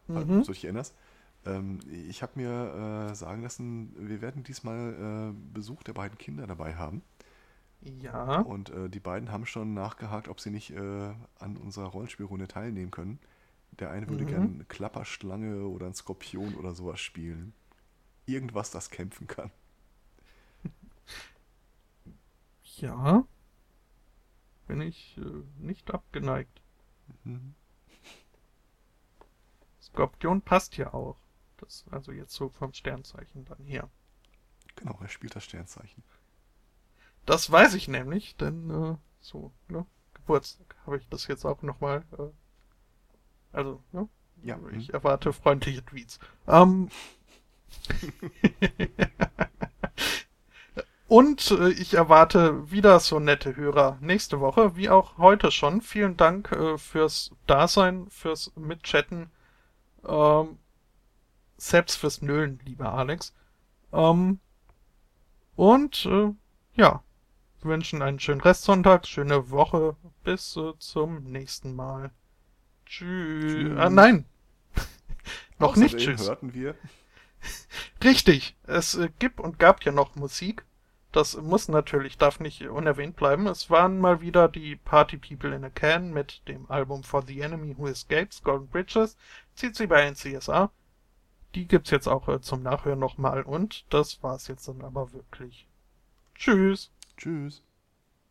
Mhm. Falls du dich erinnerst. Ähm, ich habe mir äh, sagen lassen, wir werden diesmal äh, Besuch der beiden Kinder dabei haben. Ja. Und äh, die beiden haben schon nachgehakt, ob sie nicht äh, an unserer Rollenspielrunde teilnehmen können. Der eine würde Mhm. gerne eine Klapperschlange oder einen Skorpion oder sowas spielen. Irgendwas, das kämpfen kann. Ja. Bin ich äh, nicht abgeneigt. Mhm. Skorpion passt ja auch. Das, also jetzt so vom Sternzeichen dann her. Genau, er spielt das Sternzeichen. Das weiß ich nämlich, denn äh, so, ne? Geburtstag habe ich das jetzt auch nochmal. Äh, also, ne? Ja, Ich mhm. erwarte freundliche Tweets. Ähm, Und äh, ich erwarte wieder so nette Hörer nächste Woche, wie auch heute schon. Vielen Dank äh, fürs Dasein, fürs Mitchatten, ähm, selbst fürs Nölen, lieber Alex. Ähm, und äh, ja, wir wünschen einen schönen Restsonntag, schöne Woche, bis äh, zum nächsten Mal. Tschüss. Tschüss. Ah, nein. noch nicht tschüss. hörten wir Richtig, es äh, gibt und gab ja noch Musik. Das muss natürlich, darf nicht unerwähnt bleiben. Es waren mal wieder die Party People in a Can mit dem Album For the Enemy Who Escapes, Golden Bridges, CC by NCSA. Die gibt's jetzt auch äh, zum Nachhören nochmal und das war's jetzt dann aber wirklich. Tschüss. Tschüss.